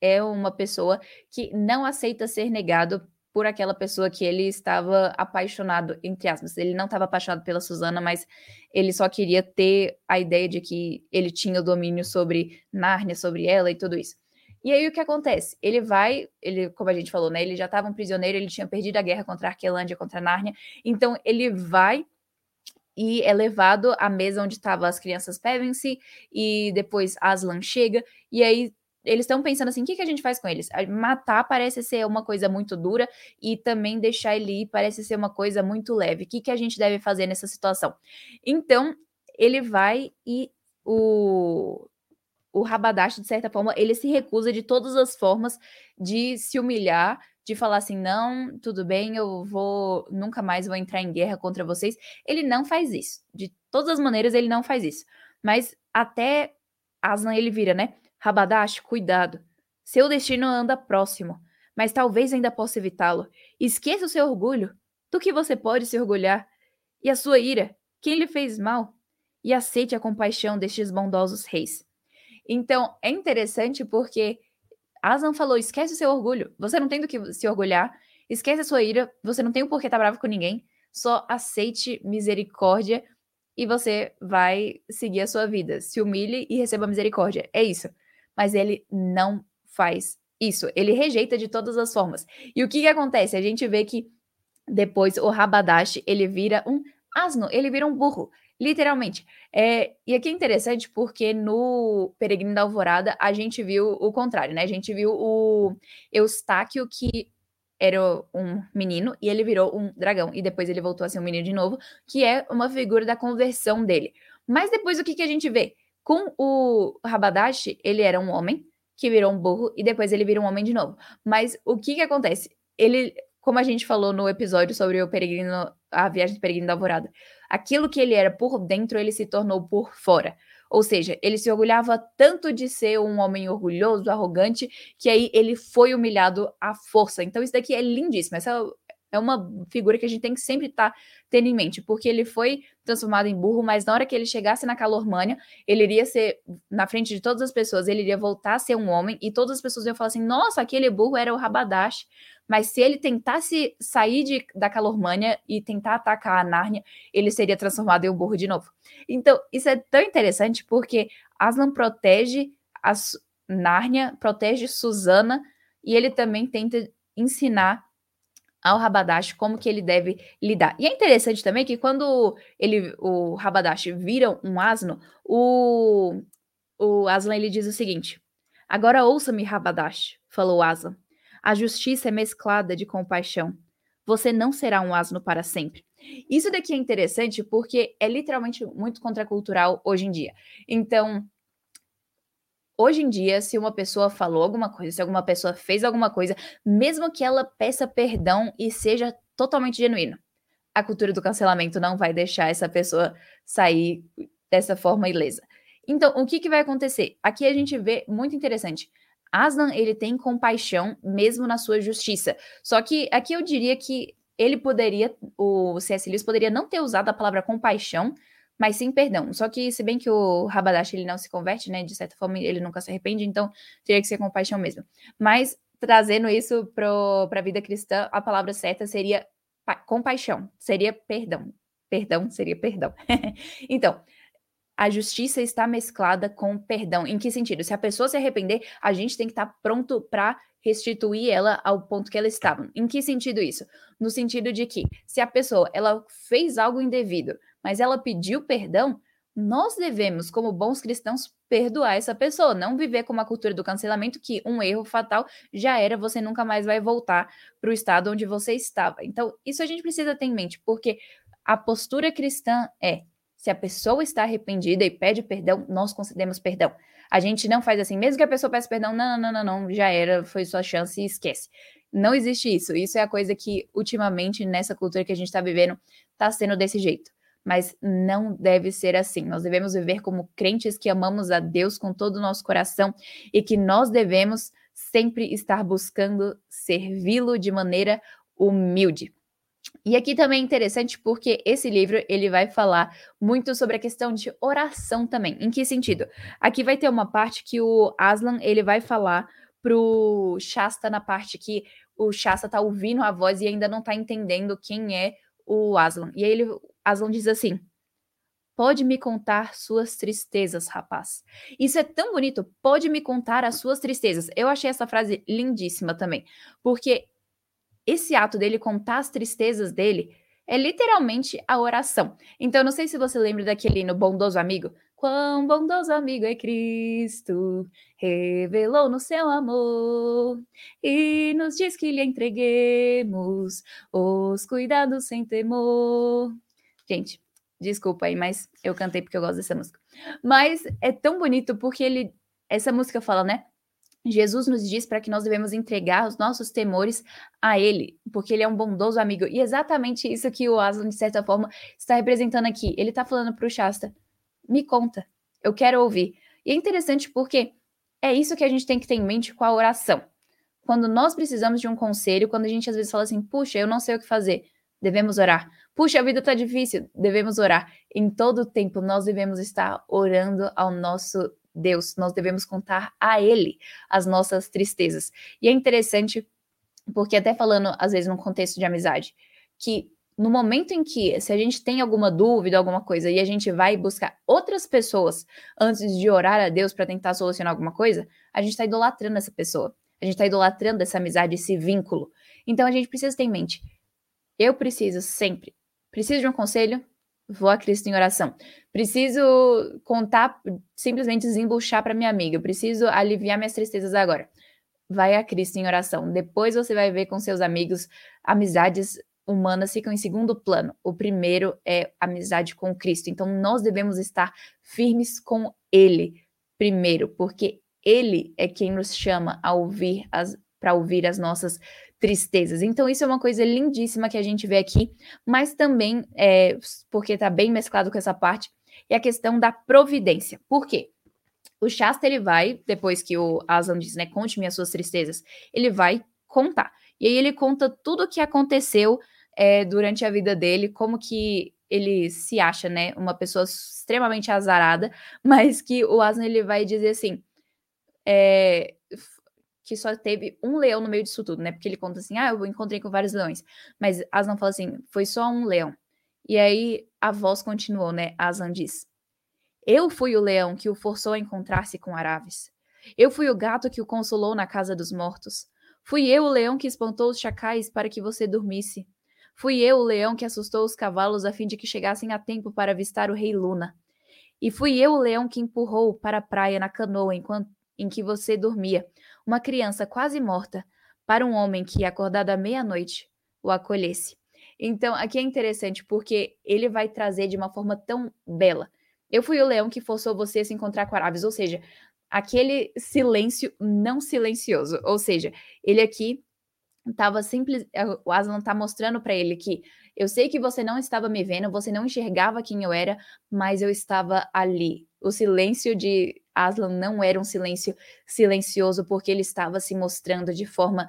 é uma pessoa que não aceita ser negado por aquela pessoa que ele estava apaixonado, entre aspas. Ele não estava apaixonado pela Susana, mas ele só queria ter a ideia de que ele tinha o domínio sobre Nárnia, sobre ela e tudo isso. E aí o que acontece? Ele vai, ele, como a gente falou, né? Ele já estava um prisioneiro, ele tinha perdido a guerra contra a Arquelândia, contra a Nárnia. Então ele vai e é levado à mesa onde estavam as crianças Pevensey e depois Aslan chega e aí eles estão pensando assim: o que, que a gente faz com eles? Matar parece ser uma coisa muito dura e também deixar ele ir parece ser uma coisa muito leve. O que, que a gente deve fazer nessa situação? Então, ele vai e o, o Rabadash, de certa forma, ele se recusa de todas as formas de se humilhar, de falar assim: não, tudo bem, eu vou, nunca mais vou entrar em guerra contra vocês. Ele não faz isso. De todas as maneiras, ele não faz isso. Mas até Aslan ele vira, né? Rabadash, cuidado. Seu destino anda próximo, mas talvez ainda possa evitá-lo. Esqueça o seu orgulho, do que você pode se orgulhar, e a sua ira, quem lhe fez mal, e aceite a compaixão destes bondosos reis. Então, é interessante porque Aslan falou: esquece o seu orgulho, você não tem do que se orgulhar, esquece a sua ira, você não tem o porquê estar bravo com ninguém, só aceite misericórdia e você vai seguir a sua vida. Se humilhe e receba misericórdia. É isso mas ele não faz isso. Ele rejeita de todas as formas. E o que, que acontece? A gente vê que depois o Rabadash ele vira um asno, ele vira um burro, literalmente. É, e aqui é interessante porque no Peregrino da Alvorada a gente viu o contrário, né? A gente viu o Eustáquio que era um menino e ele virou um dragão e depois ele voltou a ser um menino de novo, que é uma figura da conversão dele. Mas depois o que, que a gente vê? Com o Rabadashi, ele era um homem que virou um burro e depois ele vira um homem de novo. Mas o que que acontece? Ele, como a gente falou no episódio sobre o peregrino, a viagem do peregrino da alvorada, aquilo que ele era por dentro, ele se tornou por fora. Ou seja, ele se orgulhava tanto de ser um homem orgulhoso, arrogante, que aí ele foi humilhado à força. Então isso daqui é lindíssimo. Essa é uma figura que a gente tem que sempre estar tá tendo em mente, porque ele foi transformado em burro, mas na hora que ele chegasse na Calormânia, ele iria ser, na frente de todas as pessoas, ele iria voltar a ser um homem, e todas as pessoas iam falar assim: nossa, aquele burro era o Rabadash. Mas se ele tentasse sair de, da Calormânia e tentar atacar a Nárnia, ele seria transformado em um burro de novo. Então, isso é tão interessante porque Aslan protege a Nárnia, protege Susana, e ele também tenta ensinar ao Rabadash como que ele deve lidar. E é interessante também que quando ele, o Rabadash vira um asno, o, o Aslan ele diz o seguinte: Agora ouça-me, Rabadash, falou Aslan. A justiça é mesclada de compaixão. Você não será um asno para sempre. Isso daqui é interessante porque é literalmente muito contracultural hoje em dia. Então, Hoje em dia, se uma pessoa falou alguma coisa, se alguma pessoa fez alguma coisa, mesmo que ela peça perdão e seja totalmente genuíno, a cultura do cancelamento não vai deixar essa pessoa sair dessa forma ilesa. Então, o que, que vai acontecer? Aqui a gente vê muito interessante. Aslan, ele tem compaixão mesmo na sua justiça. Só que aqui eu diria que ele poderia, o C.S. Lewis poderia não ter usado a palavra compaixão, mas sim perdão. Só que, se bem que o Rabadash ele não se converte, né? De certa forma, ele nunca se arrepende, então teria que ser compaixão mesmo. Mas, trazendo isso para a vida cristã, a palavra certa seria compaixão, seria perdão. Perdão seria perdão. [LAUGHS] então, a justiça está mesclada com perdão. Em que sentido? Se a pessoa se arrepender, a gente tem que estar tá pronto para restituir ela ao ponto que ela estava. Em que sentido isso? No sentido de que se a pessoa ela fez algo indevido, mas ela pediu perdão, nós devemos, como bons cristãos, perdoar essa pessoa, não viver com uma cultura do cancelamento que um erro fatal já era, você nunca mais vai voltar para o estado onde você estava. Então, isso a gente precisa ter em mente, porque a postura cristã é Se a pessoa está arrependida e pede perdão, nós concedemos perdão. A gente não faz assim, mesmo que a pessoa peça perdão, não, não, não, não, já era, foi sua chance e esquece. Não existe isso. Isso é a coisa que, ultimamente, nessa cultura que a gente está vivendo, está sendo desse jeito. Mas não deve ser assim. Nós devemos viver como crentes que amamos a Deus com todo o nosso coração e que nós devemos sempre estar buscando servi-lo de maneira humilde. E aqui também é interessante porque esse livro ele vai falar muito sobre a questão de oração também. Em que sentido? Aqui vai ter uma parte que o Aslan ele vai falar pro Shasta na parte que o Shasta tá ouvindo a voz e ainda não tá entendendo quem é o Aslan. E aí ele, Aslan diz assim: Pode me contar suas tristezas, rapaz. Isso é tão bonito. Pode me contar as suas tristezas. Eu achei essa frase lindíssima também, porque esse ato dele contar as tristezas dele é literalmente a oração. Então, não sei se você lembra daquele no Bondoso Amigo. Quão bondoso amigo é Cristo, revelou no seu amor e nos diz que lhe entreguemos os cuidados sem temor. Gente, desculpa aí, mas eu cantei porque eu gosto dessa música. Mas é tão bonito porque ele, essa música fala, né? Jesus nos diz para que nós devemos entregar os nossos temores a Ele, porque Ele é um bondoso amigo. E exatamente isso que o Aslan, de certa forma, está representando aqui. Ele está falando para o Shasta: me conta, eu quero ouvir. E é interessante porque é isso que a gente tem que ter em mente com a oração. Quando nós precisamos de um conselho, quando a gente às vezes fala assim, puxa, eu não sei o que fazer, devemos orar. Puxa, a vida está difícil, devemos orar. Em todo o tempo, nós devemos estar orando ao nosso Deus, nós devemos contar a Ele as nossas tristezas. E é interessante, porque até falando, às vezes, num contexto de amizade, que no momento em que, se a gente tem alguma dúvida, alguma coisa, e a gente vai buscar outras pessoas antes de orar a Deus para tentar solucionar alguma coisa, a gente está idolatrando essa pessoa. A gente está idolatrando essa amizade, esse vínculo. Então a gente precisa ter em mente: eu preciso sempre, preciso de um conselho, vou a Cristo em oração. Preciso contar, simplesmente desembuchar para minha amiga. preciso aliviar minhas tristezas agora. Vai a Cristo em oração. Depois você vai ver com seus amigos, amizades humanas ficam em segundo plano. O primeiro é amizade com Cristo. Então nós devemos estar firmes com Ele primeiro, porque Ele é quem nos chama a ouvir para ouvir as nossas tristezas. Então, isso é uma coisa lindíssima que a gente vê aqui, mas também, é, porque está bem mesclado com essa parte, é a questão da providência. Por quê? O Shasta, ele vai, depois que o Aslan diz, né, conte-me as suas tristezas, ele vai contar. E aí ele conta tudo o que aconteceu é, durante a vida dele, como que ele se acha, né, uma pessoa extremamente azarada, [LAUGHS] mas que o Aslan, ele vai dizer assim, é, que só teve um leão no meio disso tudo, né? Porque ele conta assim: ah, eu encontrei com vários leões. Mas Aslan fala assim: foi só um leão. E aí a voz continuou, né? Aslan diz: Eu fui o leão que o forçou a encontrar-se com Araves. Eu fui o gato que o consolou na casa dos mortos. Fui eu o leão que espantou os chacais para que você dormisse. Fui eu o leão que assustou os cavalos a fim de que chegassem a tempo para avistar o rei Luna. E fui eu o leão que empurrou para a praia na canoa enquanto em que você dormia, uma criança quase morta, para um homem que, acordado à meia-noite, o acolhesse. Então, aqui é interessante porque ele vai trazer de uma forma tão bela. Eu fui o leão que forçou você a se encontrar com Araves, ou seja, aquele silêncio não silencioso. Ou seja, ele aqui estava simples. O Aslan está mostrando para ele que eu sei que você não estava me vendo, você não enxergava quem eu era, mas eu estava ali. O silêncio de Aslan não era um silêncio silencioso, porque ele estava se mostrando de forma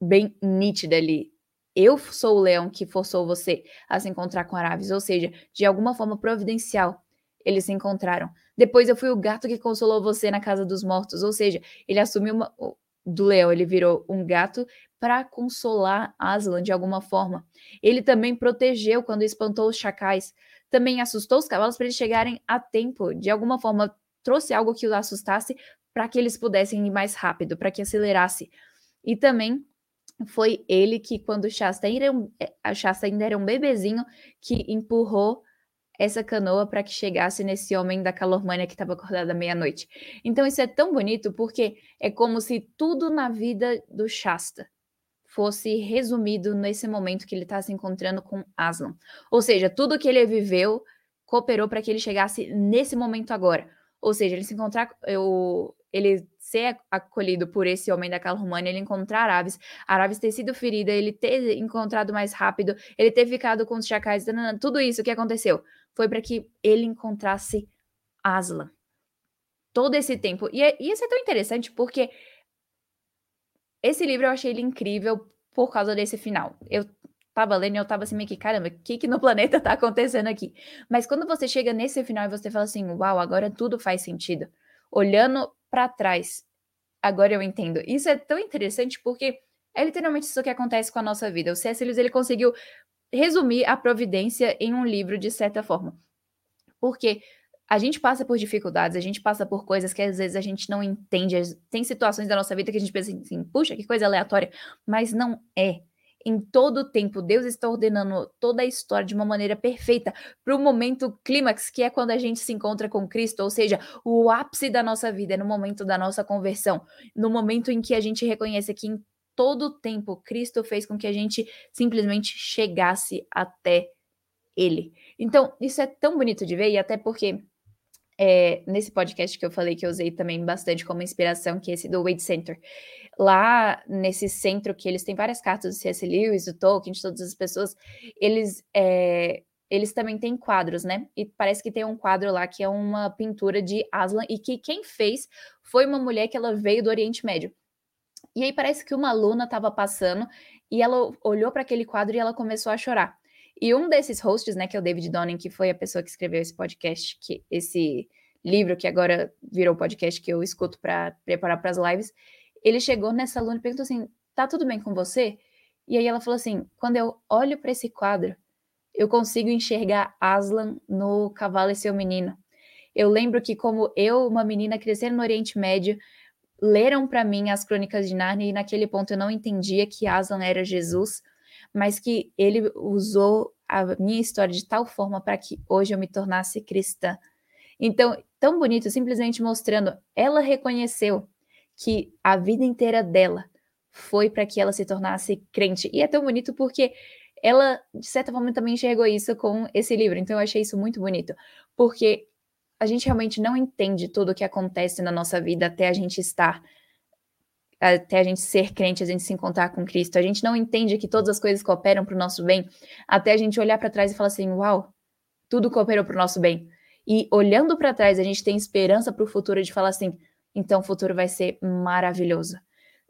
bem nítida ali. Eu sou o leão que forçou você a se encontrar com Araves, ou seja, de alguma forma providencial, eles se encontraram. Depois eu fui o gato que consolou você na casa dos mortos, ou seja, ele assumiu uma, do leão, ele virou um gato para consolar Aslan de alguma forma. Ele também protegeu quando espantou os chacais, também assustou os cavalos para eles chegarem a tempo, de alguma forma trouxe algo que os assustasse para que eles pudessem ir mais rápido, para que acelerasse. E também foi ele que, quando Shasta ainda, um, é, a Shasta ainda era um bebezinho, que empurrou essa canoa para que chegasse nesse homem da Calormânia que estava acordado à meia-noite. Então isso é tão bonito porque é como se tudo na vida do Shasta fosse resumido nesse momento que ele está se encontrando com Aslan. Ou seja, tudo que ele viveu cooperou para que ele chegasse nesse momento agora. Ou seja, ele se encontrar, eu, ele ser acolhido por esse homem daquela România, ele encontrar Araves, Araves ter sido ferida, ele ter encontrado mais rápido, ele ter ficado com os chacais, tudo isso que aconteceu foi para que ele encontrasse Aslan. Todo esse tempo. E, é, e isso é tão interessante porque esse livro eu achei ele incrível por causa desse final. Eu tava lendo e eu tava assim meio que, caramba, o que que no planeta tá acontecendo aqui? Mas quando você chega nesse final e você fala assim, uau, agora tudo faz sentido. Olhando para trás, agora eu entendo. Isso é tão interessante porque é literalmente isso que acontece com a nossa vida. O C.S. Lewis, ele conseguiu resumir a providência em um livro de certa forma. Porque a gente passa por dificuldades, a gente passa por coisas que às vezes a gente não entende. Tem situações da nossa vida que a gente pensa assim, puxa, que coisa aleatória, mas não é. Em todo tempo, Deus está ordenando toda a história de uma maneira perfeita para o momento clímax, que é quando a gente se encontra com Cristo, ou seja, o ápice da nossa vida, é no momento da nossa conversão, no momento em que a gente reconhece que em todo tempo Cristo fez com que a gente simplesmente chegasse até Ele. Então, isso é tão bonito de ver, e até porque é, nesse podcast que eu falei que eu usei também bastante como inspiração, que é esse do Wade Center. Lá nesse centro que eles têm várias cartas do C.S. Lewis, do Tolkien, de todas as pessoas, eles é, eles também têm quadros, né? E parece que tem um quadro lá que é uma pintura de Aslan e que quem fez foi uma mulher que ela veio do Oriente Médio. E aí parece que uma aluna estava passando e ela olhou para aquele quadro e ela começou a chorar. E um desses hosts, né, que é o David Donning, que foi a pessoa que escreveu esse podcast, que esse livro que agora virou podcast que eu escuto para preparar para as lives, ele chegou nessa aluna e perguntou assim: "Tá tudo bem com você?" E aí ela falou assim: "Quando eu olho para esse quadro, eu consigo enxergar Aslan no Cavalo e seu menino. Eu lembro que como eu, uma menina crescendo no Oriente Médio, leram para mim as Crônicas de Nárnia e naquele ponto eu não entendia que Aslan era Jesus, mas que ele usou a minha história de tal forma para que hoje eu me tornasse cristã. Então, tão bonito, simplesmente mostrando, ela reconheceu que a vida inteira dela foi para que ela se tornasse crente. E é tão bonito porque ela, de certa forma, também enxergou isso com esse livro. Então, eu achei isso muito bonito, porque a gente realmente não entende tudo o que acontece na nossa vida até a gente estar até a gente ser crente, a gente se encontrar com Cristo. A gente não entende que todas as coisas cooperam para o nosso bem, até a gente olhar para trás e falar assim: uau, tudo cooperou para o nosso bem. E olhando para trás, a gente tem esperança para o futuro de falar assim: então o futuro vai ser maravilhoso.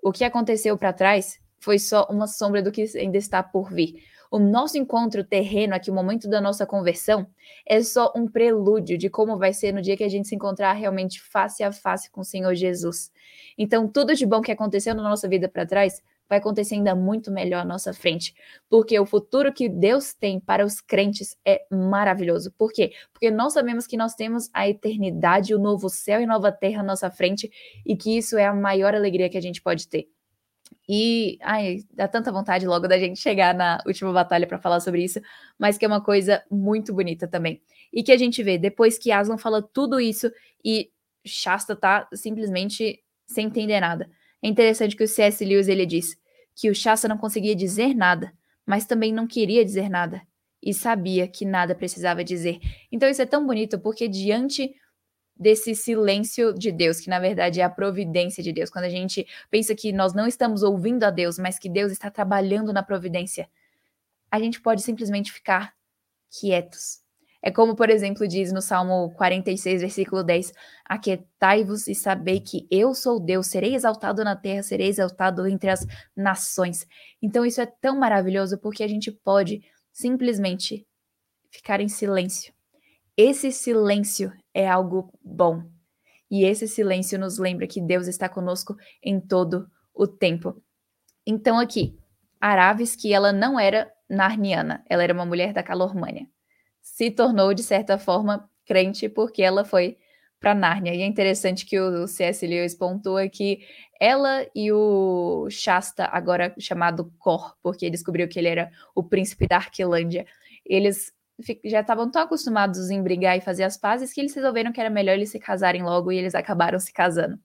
O que aconteceu para trás foi só uma sombra do que ainda está por vir. O nosso encontro terreno aqui, o momento da nossa conversão, é só um prelúdio de como vai ser no dia que a gente se encontrar realmente face a face com o Senhor Jesus. Então, tudo de bom que aconteceu na nossa vida para trás vai acontecer ainda muito melhor à nossa frente, porque o futuro que Deus tem para os crentes é maravilhoso. Por quê? Porque nós sabemos que nós temos a eternidade, o novo céu e nova terra à nossa frente e que isso é a maior alegria que a gente pode ter. E ai, dá tanta vontade logo da gente chegar na última batalha para falar sobre isso, mas que é uma coisa muito bonita também. E que a gente vê depois que Aslan fala tudo isso e Shasta tá simplesmente sem entender nada. É interessante que o C.S. Lewis ele diz que o Shasta não conseguia dizer nada, mas também não queria dizer nada e sabia que nada precisava dizer. Então isso é tão bonito porque diante desse silêncio de Deus, que na verdade é a providência de Deus. Quando a gente pensa que nós não estamos ouvindo a Deus, mas que Deus está trabalhando na providência, a gente pode simplesmente ficar quietos. É como, por exemplo, diz no Salmo 46, versículo 10: Aquietai-vos e sabei que eu sou Deus, serei exaltado na terra, serei exaltado entre as nações. Então, isso é tão maravilhoso porque a gente pode simplesmente ficar em silêncio. Esse silêncio é algo bom. E esse silêncio nos lembra que Deus está conosco em todo o tempo. Então, aqui, Aravis, que ela não era narniana, ela era uma mulher da Calormânia, se tornou, de certa forma, crente porque ela foi para Nárnia. E é interessante que o C.S. Lewis pontua que ela e o Shasta, agora chamado Cor, porque descobriu que ele era o príncipe da Arquilândia, eles já estavam tão acostumados em brigar e fazer as pazes que eles resolveram que era melhor eles se casarem logo e eles acabaram se casando.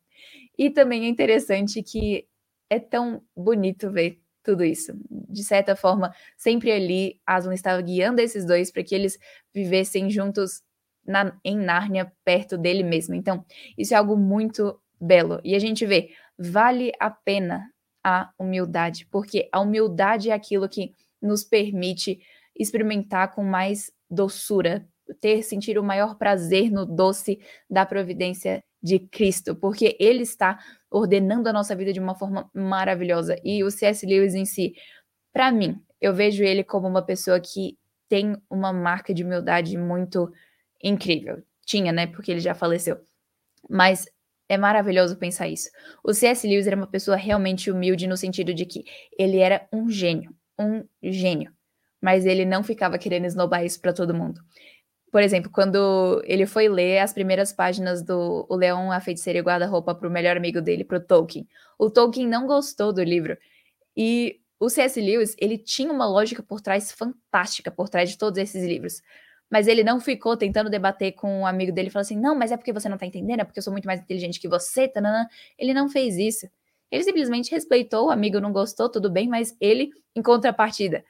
E também é interessante que é tão bonito ver tudo isso. De certa forma, sempre ali Aslan estava guiando esses dois para que eles vivessem juntos na, em Nárnia, perto dele mesmo. Então, isso é algo muito belo. E a gente vê, vale a pena a humildade, porque a humildade é aquilo que nos permite experimentar com mais doçura, ter sentir o maior prazer no doce da providência de Cristo, porque ele está ordenando a nossa vida de uma forma maravilhosa. E o C.S. Lewis em si, para mim, eu vejo ele como uma pessoa que tem uma marca de humildade muito incrível. Tinha, né? Porque ele já faleceu. Mas é maravilhoso pensar isso. O C.S. Lewis era uma pessoa realmente humilde no sentido de que ele era um gênio, um gênio. Mas ele não ficava querendo esnobar isso para todo mundo. Por exemplo, quando ele foi ler as primeiras páginas do O Leão, a Feiticeira e Guarda-Roupa para o melhor amigo dele, para o Tolkien, o Tolkien não gostou do livro. E o C.S. Lewis, ele tinha uma lógica por trás fantástica, por trás de todos esses livros. Mas ele não ficou tentando debater com um amigo dele e falou assim: não, mas é porque você não tá entendendo, é porque eu sou muito mais inteligente que você, tanana. Ele não fez isso. Ele simplesmente respeitou, o amigo não gostou, tudo bem, mas ele, em contrapartida,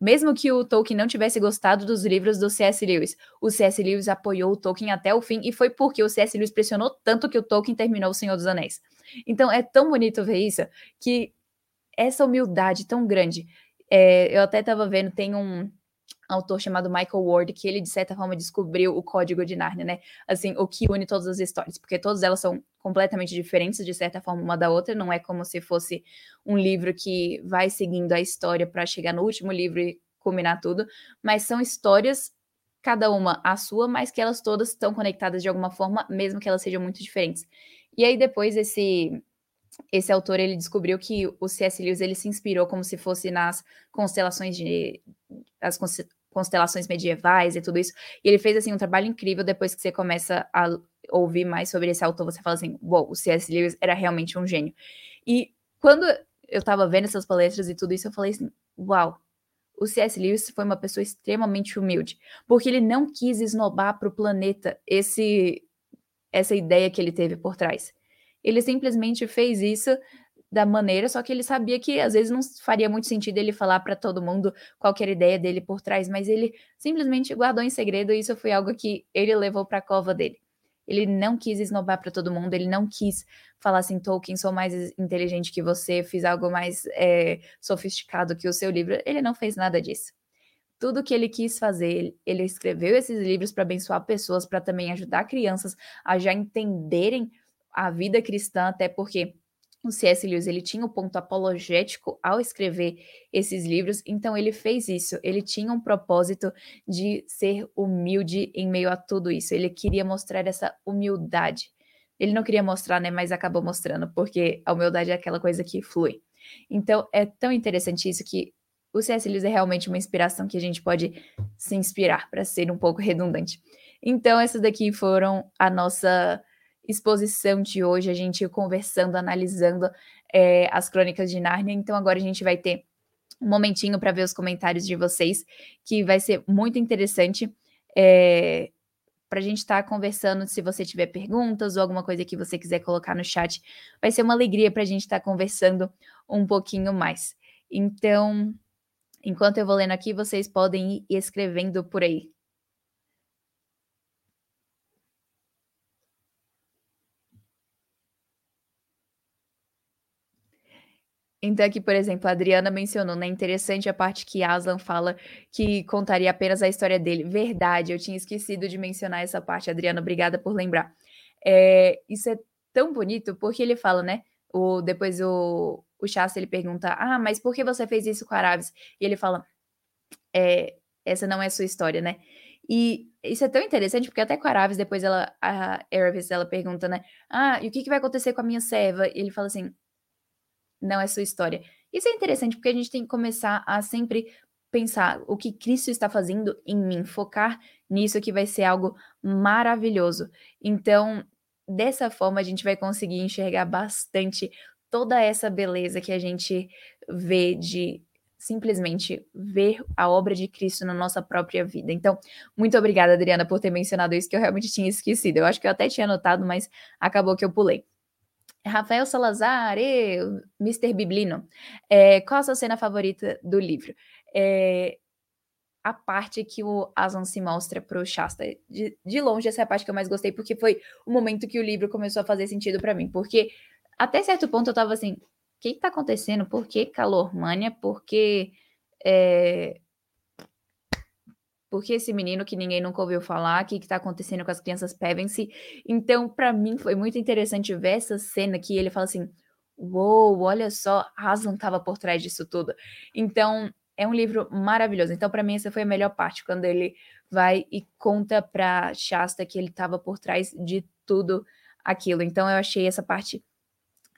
mesmo que o Tolkien não tivesse gostado dos livros do C.S. Lewis, o C.S. Lewis apoiou o Tolkien até o fim e foi porque o C.S. Lewis pressionou tanto que o Tolkien terminou O Senhor dos Anéis. Então é tão bonito ver isso que essa humildade tão grande. É, eu até estava vendo, tem um autor chamado Michael Ward, que ele, de certa forma, descobriu o código de Narnia, né? Assim, o que une todas as histórias, porque todas elas são completamente diferentes, de certa forma, uma da outra, não é como se fosse um livro que vai seguindo a história para chegar no último livro e culminar tudo, mas são histórias, cada uma a sua, mas que elas todas estão conectadas de alguma forma, mesmo que elas sejam muito diferentes. E aí, depois, esse esse autor ele descobriu que o C.S. Lewis ele se inspirou como se fosse nas constelações de as constelações medievais e tudo isso. E ele fez assim um trabalho incrível depois que você começa a ouvir mais sobre esse autor, você fala assim, uau, wow, o C.S. Lewis era realmente um gênio. E quando eu tava vendo essas palestras e tudo isso, eu falei assim, uau, wow, o C.S. Lewis foi uma pessoa extremamente humilde, porque ele não quis esnobar para o planeta esse essa ideia que ele teve por trás. Ele simplesmente fez isso da maneira, só que ele sabia que às vezes não faria muito sentido ele falar para todo mundo qual era a ideia dele por trás, mas ele simplesmente guardou em segredo e isso foi algo que ele levou para a cova dele. Ele não quis esnobar para todo mundo, ele não quis falar assim, Tolkien, sou mais inteligente que você, fiz algo mais é, sofisticado que o seu livro. Ele não fez nada disso. Tudo que ele quis fazer, ele escreveu esses livros para abençoar pessoas, para também ajudar crianças a já entenderem a vida cristã, até porque o C.S. Lewis ele tinha um ponto apologético ao escrever esses livros, então ele fez isso. Ele tinha um propósito de ser humilde em meio a tudo isso. Ele queria mostrar essa humildade. Ele não queria mostrar, né, mas acabou mostrando, porque a humildade é aquela coisa que flui. Então é tão interessante isso que o C.S. Lewis é realmente uma inspiração que a gente pode se inspirar, para ser um pouco redundante. Então essas daqui foram a nossa exposição de hoje, a gente conversando, analisando é, as crônicas de Nárnia. Então, agora a gente vai ter um momentinho para ver os comentários de vocês, que vai ser muito interessante. É, para a gente estar tá conversando, se você tiver perguntas ou alguma coisa que você quiser colocar no chat, vai ser uma alegria para a gente estar tá conversando um pouquinho mais. Então, enquanto eu vou lendo aqui, vocês podem ir escrevendo por aí. Então, aqui, por exemplo, a Adriana mencionou, né? Interessante a parte que Aslan fala que contaria apenas a história dele. Verdade, eu tinha esquecido de mencionar essa parte, Adriana, obrigada por lembrar. É, isso é tão bonito porque ele fala, né? O, depois o, o Shasta ele pergunta: Ah, mas por que você fez isso com Araves? E ele fala: é, Essa não é a sua história, né? E isso é tão interessante porque até com a Araves, depois ela, a Araves, ela pergunta, né? Ah, e o que, que vai acontecer com a minha serva? E ele fala assim: não é sua história. Isso é interessante porque a gente tem que começar a sempre pensar o que Cristo está fazendo em mim, focar nisso que vai ser algo maravilhoso. Então, dessa forma a gente vai conseguir enxergar bastante toda essa beleza que a gente vê de simplesmente ver a obra de Cristo na nossa própria vida. Então, muito obrigada, Adriana, por ter mencionado isso que eu realmente tinha esquecido. Eu acho que eu até tinha anotado, mas acabou que eu pulei. Rafael Salazar, e Mr. Biblino, é, qual a sua cena favorita do livro? É, a parte que o Aslan se mostra pro Shasta. De, de longe, essa é a parte que eu mais gostei, porque foi o momento que o livro começou a fazer sentido para mim. Porque até certo ponto eu tava assim, o que, tá acontecendo? Por que calor mania? Por que. É... Por que esse menino que ninguém nunca ouviu falar? O que, que tá acontecendo com as crianças Pevensey? Então, para mim, foi muito interessante ver essa cena que ele fala assim: Uou, olha só, Aslan tava por trás disso tudo. Então, é um livro maravilhoso. Então, para mim, essa foi a melhor parte, quando ele vai e conta para Shasta que ele estava por trás de tudo aquilo. Então, eu achei essa parte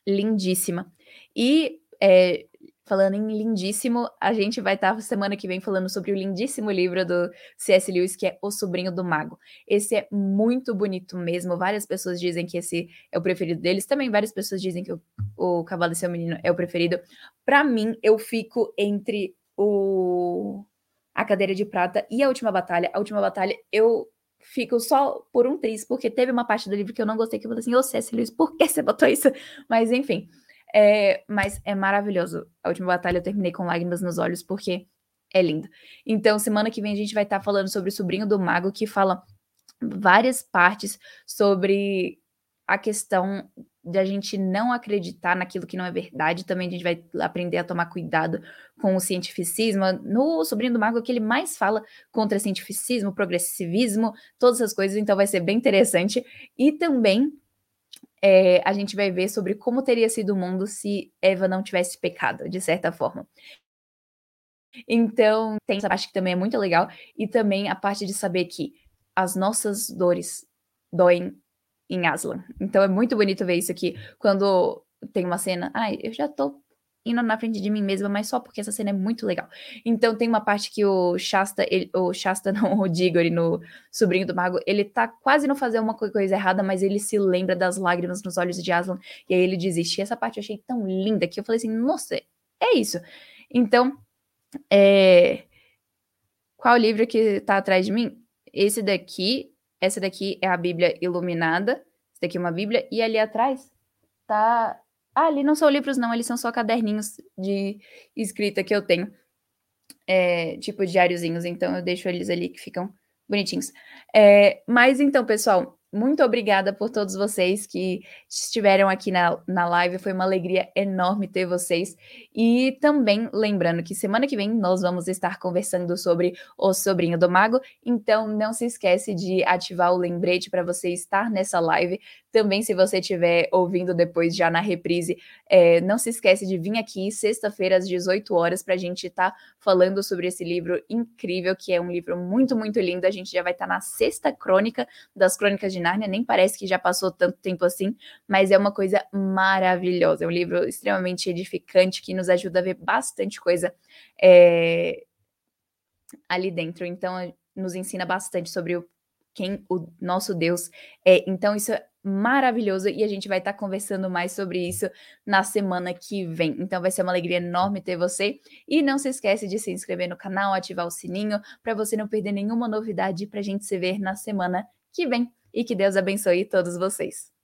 lindíssima. E é, falando em lindíssimo, a gente vai estar tá semana que vem falando sobre o lindíssimo livro do C.S. Lewis, que é O Sobrinho do Mago. Esse é muito bonito mesmo. Várias pessoas dizem que esse é o preferido deles. Também várias pessoas dizem que o, o Cavalo e Seu Menino é o preferido. Para mim, eu fico entre o a cadeira de prata e a última batalha. A última batalha eu fico só por um triz, porque teve uma parte do livro que eu não gostei, que eu falei assim, ô César Luiz, por que você botou isso? Mas enfim, é, mas é maravilhoso. A última batalha eu terminei com lágrimas nos olhos, porque é lindo. Então, semana que vem a gente vai estar tá falando sobre o Sobrinho do Mago, que fala várias partes sobre a questão de a gente não acreditar naquilo que não é verdade. Também a gente vai aprender a tomar cuidado com o cientificismo. No Sobrinho do Mago, que ele mais fala contra cientificismo, progressivismo, todas essas coisas, então vai ser bem interessante. E também é, a gente vai ver sobre como teria sido o mundo se Eva não tivesse pecado, de certa forma. Então, tem essa parte que também é muito legal, e também a parte de saber que as nossas dores doem em Aslan. Então é muito bonito ver isso aqui, quando tem uma cena, ai, eu já tô indo na frente de mim mesma, mas só porque essa cena é muito legal. Então tem uma parte que o Shasta, ele, o Shasta [LAUGHS] não, o Diggory no Sobrinho do Mago, ele tá quase não fazendo uma coisa errada, mas ele se lembra das lágrimas nos olhos de Aslan, e aí ele desiste. E essa parte eu achei tão linda que eu falei assim, nossa, é isso. Então, é... qual livro que tá atrás de mim? Esse daqui essa daqui é a Bíblia iluminada. Essa daqui é uma Bíblia. E ali atrás tá. Ah, ali não são livros, não, eles são só caderninhos de escrita que eu tenho. É, tipo diáriozinhos, então eu deixo eles ali que ficam bonitinhos. É, mas então, pessoal, muito obrigada por todos vocês que estiveram aqui na, na live. Foi uma alegria enorme ter vocês. E também lembrando que semana que vem nós vamos estar conversando sobre o sobrinho do mago. Então não se esquece de ativar o lembrete para você estar nessa live. Também, se você estiver ouvindo depois já na reprise, é, não se esquece de vir aqui sexta-feira às 18 horas para a gente estar tá falando sobre esse livro incrível, que é um livro muito, muito lindo. A gente já vai estar tá na sexta crônica das Crônicas de Nárnia, nem parece que já passou tanto tempo assim, mas é uma coisa maravilhosa. É um livro extremamente edificante que nos ajuda a ver bastante coisa é, ali dentro. Então, nos ensina bastante sobre o quem o nosso Deus é. Então, isso maravilhoso e a gente vai estar tá conversando mais sobre isso na semana que vem. Então, vai ser uma alegria enorme ter você. E não se esquece de se inscrever no canal, ativar o sininho para você não perder nenhuma novidade para a gente se ver na semana que vem. E que Deus abençoe todos vocês.